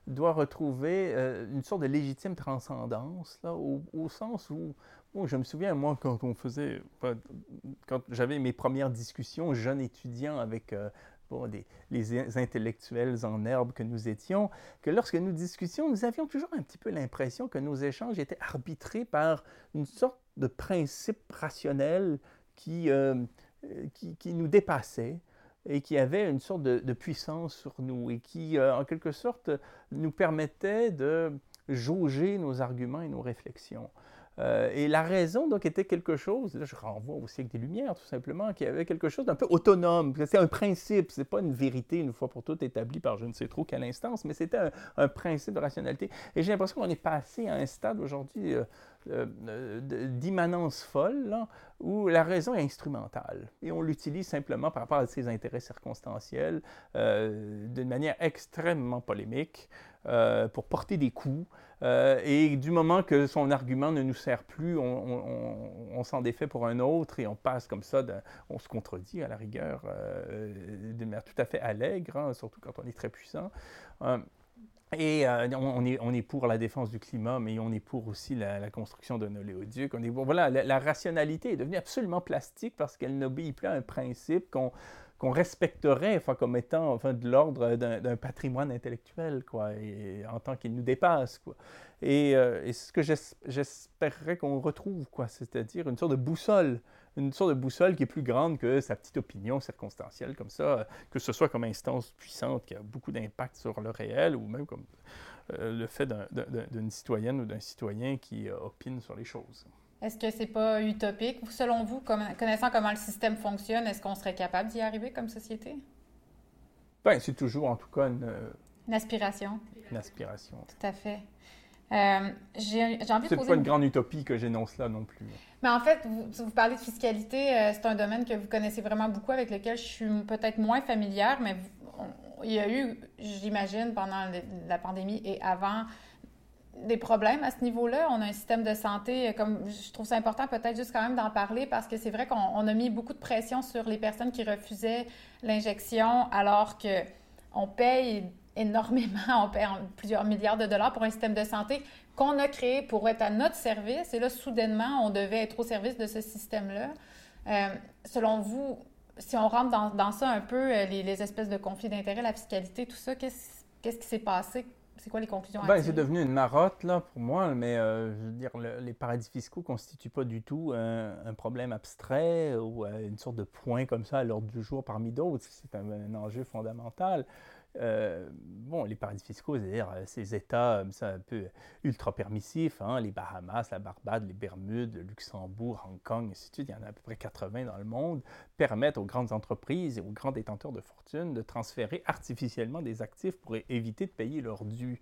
doit retrouver une sorte de légitime transcendance, au, sens où, bon, je me souviens, moi, quand on faisait, quand j'avais mes premières discussions, jeune étudiant avec des, les intellectuels en herbe que nous étions, que lorsque nous discutions, nous avions toujours un petit peu l'impression que nos échanges étaient arbitrés par une sorte de principe rationnel euh, qui, qui, nous dépassait et qui avait une sorte de, puissance sur nous et qui, euh, en quelque sorte, nous permettait de jauger nos arguments et nos réflexions. Euh, et la raison, donc, était quelque chose, là, je renvoie au siècle des Lumières, tout simplement, qui avait quelque chose d'un peu autonome. C'est un principe, c'est pas une vérité, une fois pour toutes, établie par je ne sais trop quelle instance, mais c'était un, principe de rationalité. Et j'ai l'impression qu'on est passé à un stade aujourd'hui euh, d'immanence folle, là, où la raison est instrumentale. Et on l'utilise simplement par rapport à ses intérêts circonstanciels, d'une manière extrêmement polémique. Euh, pour porter des coups. Euh, et du moment que son argument ne nous sert plus, on, s'en défait pour un autre et on passe comme ça, on se contredit à la rigueur euh, d'une manière tout à fait allègre, hein, surtout quand on est très puissant. Et on, est, on, est, pour la défense du climat, mais on est pour aussi la, construction d'un oléoduc. Voilà, la, rationalité est devenue absolument plastique parce qu'elle n'obéit plus à un principe qu'on qu'on respecterait enfin, comme étant enfin, de l'ordre d'un patrimoine intellectuel, quoi, et, en tant qu'il nous dépasse. Quoi. Et, euh, ce que j'espérerais qu'on retrouve, c'est-à-dire une sorte de boussole, une sorte de boussole qui est plus grande que sa petite opinion circonstancielle, comme ça, que ce soit comme instance puissante qui a beaucoup d'impact sur le réel, ou même comme euh, le fait d'une citoyenne ou d'un citoyen qui euh, opine sur les choses. Est-ce que c'est pas utopique? Selon vous, connaissant comment le système fonctionne, est-ce qu'on serait capable d'y arriver comme société? Bien, c'est toujours en tout cas une... Euh, une aspiration. Une aspiration. Tout à fait. Euh, j'ai envie de poser... C'est pas une grande utopie que j'énonce là non plus. Mais en fait, vous, parlez de fiscalité, euh, c'est un domaine que vous connaissez vraiment beaucoup, avec lequel je suis peut-être moins familière, mais il y a eu, j'imagine, pendant la pandémie et avant, des problèmes à ce niveau-là. On a un système de santé, euh, comme je trouve ça important peut-être juste quand même d'en parler parce que c'est vrai qu'on a mis beaucoup de pression sur les personnes qui refusaient l'injection alors que on paye énormément, on paye plusieurs milliards de dollars pour un système de santé qu'on a créé pour être à notre service et là, soudainement, on devait être au service de ce système-là. Euh, selon vous, si on rentre dans, ça un peu, euh, les, les espèces de conflits d'intérêts, la fiscalité, tout ça, qu'est-ce qui s'est passé? C'est quoi les conclusions ben, C'est devenu une marotte là, pour moi, mais euh, je veux dire, les paradis fiscaux ne constituent pas du tout un, problème abstrait ou euh, une sorte de point comme ça à l'ordre du jour parmi d'autres. C'est un, enjeu fondamental. Euh, bon, les paradis fiscaux, c'est-à-dire euh, ces États un peu ultra permissifs, hein, les Bahamas, la Barbade, les Bermudes, le Luxembourg, Hong Kong, et ainsi il y en a à peu près 80 dans le monde, permettent aux grandes entreprises et aux grands détenteurs de fortune de transférer artificiellement des actifs pour éviter de payer leurs dû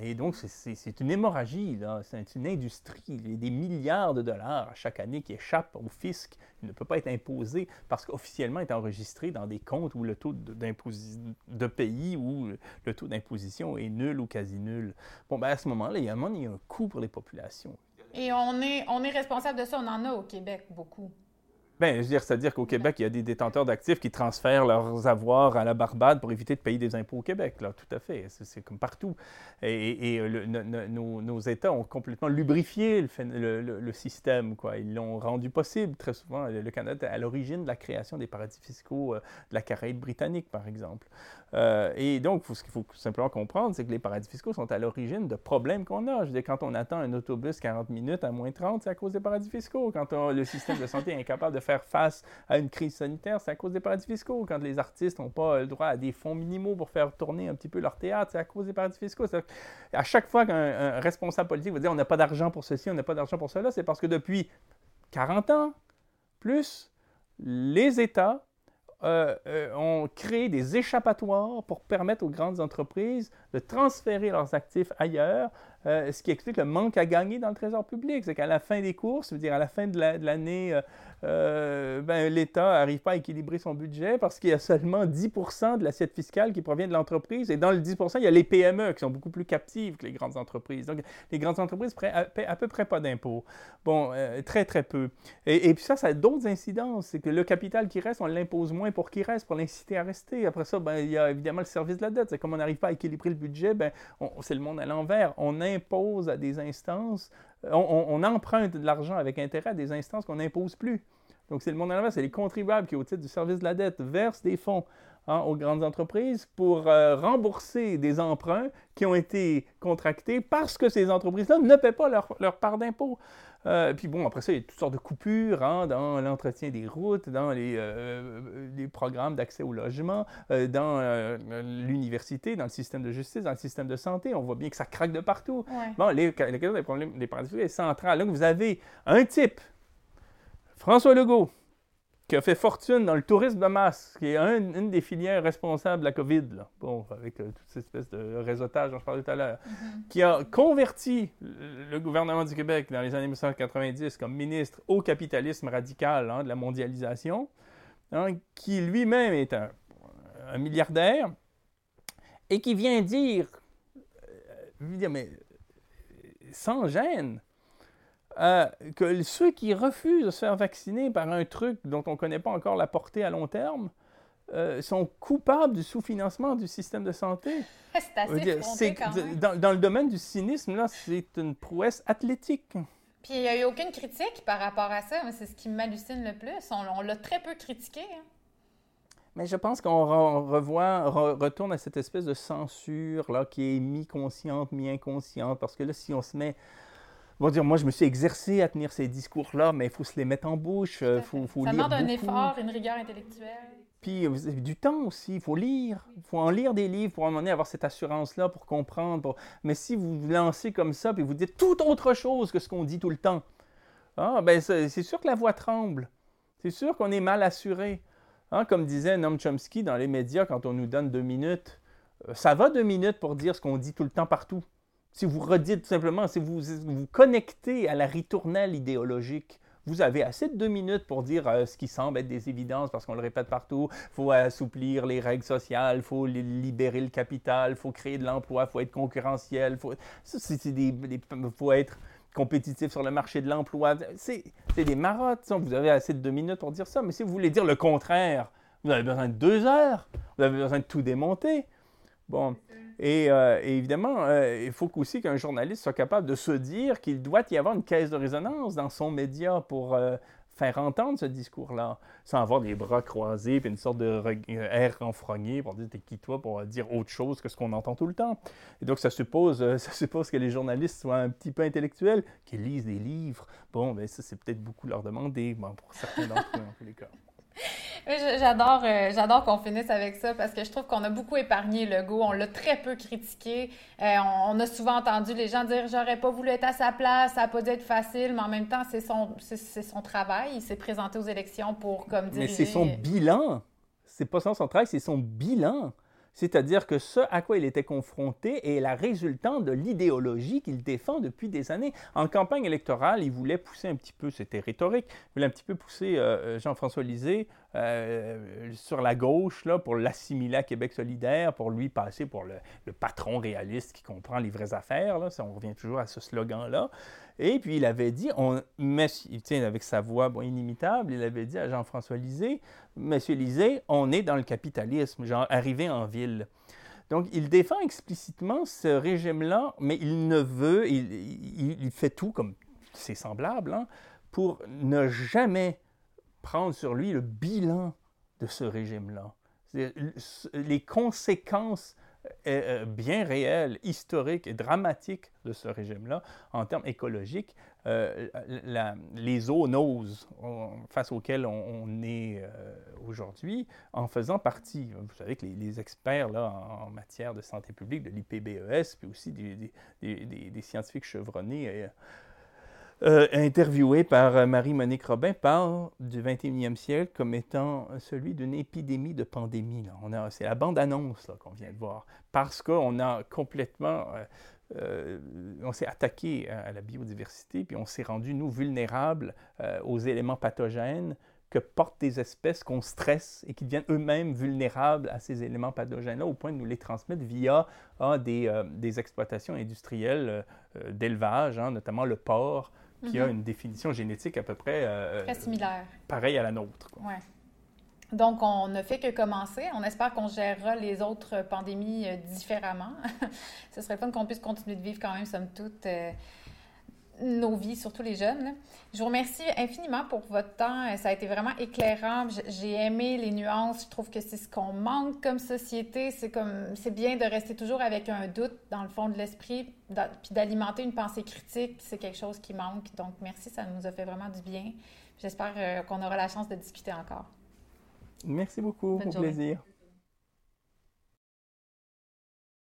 et donc, c'est une hémorragie, c'est une industrie. Il y a des milliards de dollars chaque année qui échappent au fisc. Il ne peut pas être imposé parce qu'officiellement, il est enregistré dans des comptes où le taux de pays où le taux d'imposition est nul ou quasi nul. Bon, ben à ce moment-là, il y a un, il y a un coût pour les populations. Et on est, on est responsable de ça, on en a au Québec beaucoup. Bien, je veux dire, c'est-à-dire qu'au Québec, il y a des détenteurs d'actifs qui transfèrent leurs avoirs à la Barbade pour éviter de payer des impôts au Québec. Là, tout à fait. C'est comme partout. Et, nos, États ont complètement lubrifié le, le, système. Quoi. Ils l'ont rendu possible. Très souvent, le Canada est à l'origine de la création des paradis fiscaux euh, de la Caraïbe britannique, par exemple. Euh, et donc, ce qu'il faut simplement comprendre, c'est que les paradis fiscaux sont à l'origine de problèmes qu'on a. Je veux dire, quand on attend un autobus 40 minutes à moins 30, c'est à cause des paradis fiscaux. Quand le système de santé est incapable de faire face à une crise sanitaire, c'est à cause des paradis fiscaux. Quand les artistes n'ont pas le droit à des fonds minimaux pour faire tourner un petit peu leur théâtre, c'est à cause des paradis fiscaux. À chaque fois qu'un responsable politique va dire on n'a pas d'argent pour ceci, on n'a pas d'argent pour cela, c'est parce que depuis 40 ans, plus, les États euh, euh, ont créé des échappatoires pour permettre aux grandes entreprises de transférer leurs actifs ailleurs, euh, ce qui explique le manque à gagner dans le trésor public. C'est qu'à la fin des courses, cest dire à la fin de l'année, euh, ben, l'État n'arrive pas à équilibrer son budget parce qu'il y a seulement 10 de l'assiette fiscale qui provient de l'entreprise. Et dans le 10 il y a les PME qui sont beaucoup plus captives que les grandes entreprises. Donc, les grandes entreprises paient à, peu près pas d'impôts. Bon, euh, très, très peu. Et, puis ça, ça a d'autres incidences. C'est que le capital qui reste, on l'impose moins pour qu'il reste, pour l'inciter à rester. Après ça, ben, il y a évidemment le service de la dette. C'est comme on n'arrive pas à équilibrer le budget, ben, c'est le monde à l'envers. On impose à des instances on, emprunte de l'argent avec intérêt à des instances qu'on n'impose plus. Donc, c'est le monde à l'envers, c'est les contribuables qui, au titre du service de la dette, versent des fonds hein, aux grandes entreprises pour euh, rembourser des emprunts qui ont été contractés parce que ces entreprises-là ne paient pas leur, part d'impôt. Euh, puis bon, après ça, il y a toutes sortes de coupures hein, dans l'entretien des routes, dans les, euh, programmes d'accès au logement, dans l'université, dans le système de justice, dans le système de santé. On voit bien que ça craque de partout. Bon, les, les, des problèmes des paradis est centrale. Là, vous avez un type François Legault, qui a fait fortune dans le tourisme de masse, qui est une des filières responsables de la COVID, bon, avec euh, toute cette espèce de réseautage dont je parlais tout à l'heure, mm-hmm. qui a converti le gouvernement du Québec dans les années 1990 comme ministre au capitalisme radical hein, de la mondialisation, hein, qui lui-même est un, milliardaire, et qui vient dire, euh, dire mais sans gêne, euh, que ceux qui refusent de se faire vacciner par un truc dont on ne connaît pas encore la portée à long terme euh, sont coupables du sous-financement du système de santé. <laughs> C'est assez quand même. Dans, dans, le domaine du cynisme, là, c'est une prouesse athlétique. Puis il n'y a eu aucune critique par rapport à ça, mais c'est ce qui m'hallucine le plus. On, l'a très peu critiqué. Hein. Mais je pense qu'on revoit, retourne à cette espèce de censure là, qui est mi-consciente, mi-inconsciente, parce que là, si on se met Bon, dire, moi, je me suis exercé à tenir ces discours-là, mais il faut se les mettre en bouche. Faut, faut ça demande un effort, une rigueur intellectuelle. Puis euh, du temps aussi, il faut lire. Il faut en lire des livres pour à un moment donné avoir cette assurance-là, pour comprendre. Mais si vous vous lancez comme ça, puis vous dites tout autre chose que ce qu'on dit tout le temps, ah, ben c'est sûr que la voix tremble. C'est sûr qu'on est mal assuré. Hein, comme disait Noam Chomsky dans les médias, quand on nous donne deux minutes, euh, ça va deux minutes pour dire ce qu'on dit tout le temps partout si vous redites tout simplement, si vous vous connectez à la ritournelle idéologique, vous avez assez de deux minutes pour dire euh, ce qui semble être des évidences parce qu'on le répète partout. Il faut assouplir les règles sociales, il faut libérer le capital, il faut créer de l'emploi, il faut être concurrentiel, il faut, faut être compétitif sur le marché de l'emploi. C'est des marottes. Vous avez assez de deux minutes pour dire ça. Mais si vous voulez dire le contraire, vous avez besoin de deux heures. Vous avez besoin de tout démonter. Bon. Euh, et, évidemment, euh, il faut aussi qu'un journaliste soit capable de se dire qu'il doit y avoir une caisse de résonance dans son média pour euh, faire entendre ce discours-là, sans avoir des bras croisés et une sorte de air renfrogné pour dire t'es qui toi pour dire autre chose que ce qu'on entend tout le temps. Et donc ça suppose, <laughs> ça suppose que les journalistes soient un petit peu intellectuels, qu'ils lisent des livres. Bon, ben ça c'est peut-être beaucoup leur demander, bon, pour certains d'entre eux en tous les cas. J'adore, euh, j'adore qu'on finisse avec ça parce que je trouve qu'on a beaucoup épargné le go. On l'a très peu critiqué. Euh, on, a souvent entendu les gens dire j'aurais pas voulu être à sa place, ça n'a pas dû être facile, mais en même temps c'est son, c'est, son travail. Il s'est présenté aux élections pour comme diriger. Mais c'est son bilan. C'est pas son travail, c'est son bilan. C'est-à-dire que ce à quoi il était confronté est la résultante de l'idéologie qu'il défend depuis des années. En campagne électorale, il voulait pousser un petit peu, c'était rhétorique, il voulait un petit peu pousser euh, euh, Jean-François Lisée euh, sur la gauche pour l'assimiler à Québec solidaire, pour lui passer pour le, patron réaliste qui comprend les vraies affaires. On revient toujours à ce slogan-là. Et puis il avait dit, on, avec sa voix inimitable, il avait dit à Jean-François Lisée, Monsieur Lisée, on est dans le capitalisme, genre arrivé en ville. Donc, il défend explicitement ce régime-là, mais il ne veut, il, fait tout comme c'est semblable, hein, pour ne jamais prendre sur lui le bilan de ce régime-là. Les conséquences euh, euh, bien réelles, historiques et dramatiques de ce régime-là, en termes écologiques, euh, les zoonoses face auxquelles on, est aujourd'hui, en faisant partie. Vous savez que les, experts là, en, matière de santé publique, de l'IPBES, puis aussi des scientifiques chevronnés, euh, interviewé par euh, Marie-Monique Robin, parle du 21e siècle comme étant celui d'une épidémie de pandémie. c'est la bande-annonce qu'on vient de voir, parce qu'on a complètement... Euh, on s'est attaqué à, la biodiversité, puis on s'est rendu, nous, vulnérables aux éléments pathogènes que portent des espèces qu'on stresse et qui deviennent eux-mêmes vulnérables à ces éléments pathogènes-là, au point de nous les transmettre via ah, des, exploitations industrielles d'élevage, hein, notamment le porc, qui a mhm. une définition génétique à peu près... Euh, Très similaire. Pareil à la nôtre. Oui. Donc, on ne fait que commencer. On espère qu'on gérera les autres pandémies euh, différemment. <laughs> Ce serait fun qu'on puisse continuer de vivre quand même, somme toute, euh, nos vies, surtout les jeunes. Je vous remercie infiniment pour votre temps. Ça a été vraiment éclairant. J'ai aimé les nuances. Je trouve que c'est ce qu'on manque comme société. C'est comme c'est bien de rester toujours avec un doute dans le fond de l'esprit, puis d'alimenter une pensée critique. C'est quelque chose qui manque. Donc merci, ça nous a fait vraiment du bien. J'espère euh, qu'on aura la chance de discuter encore. Merci beaucoup. Au plaisir.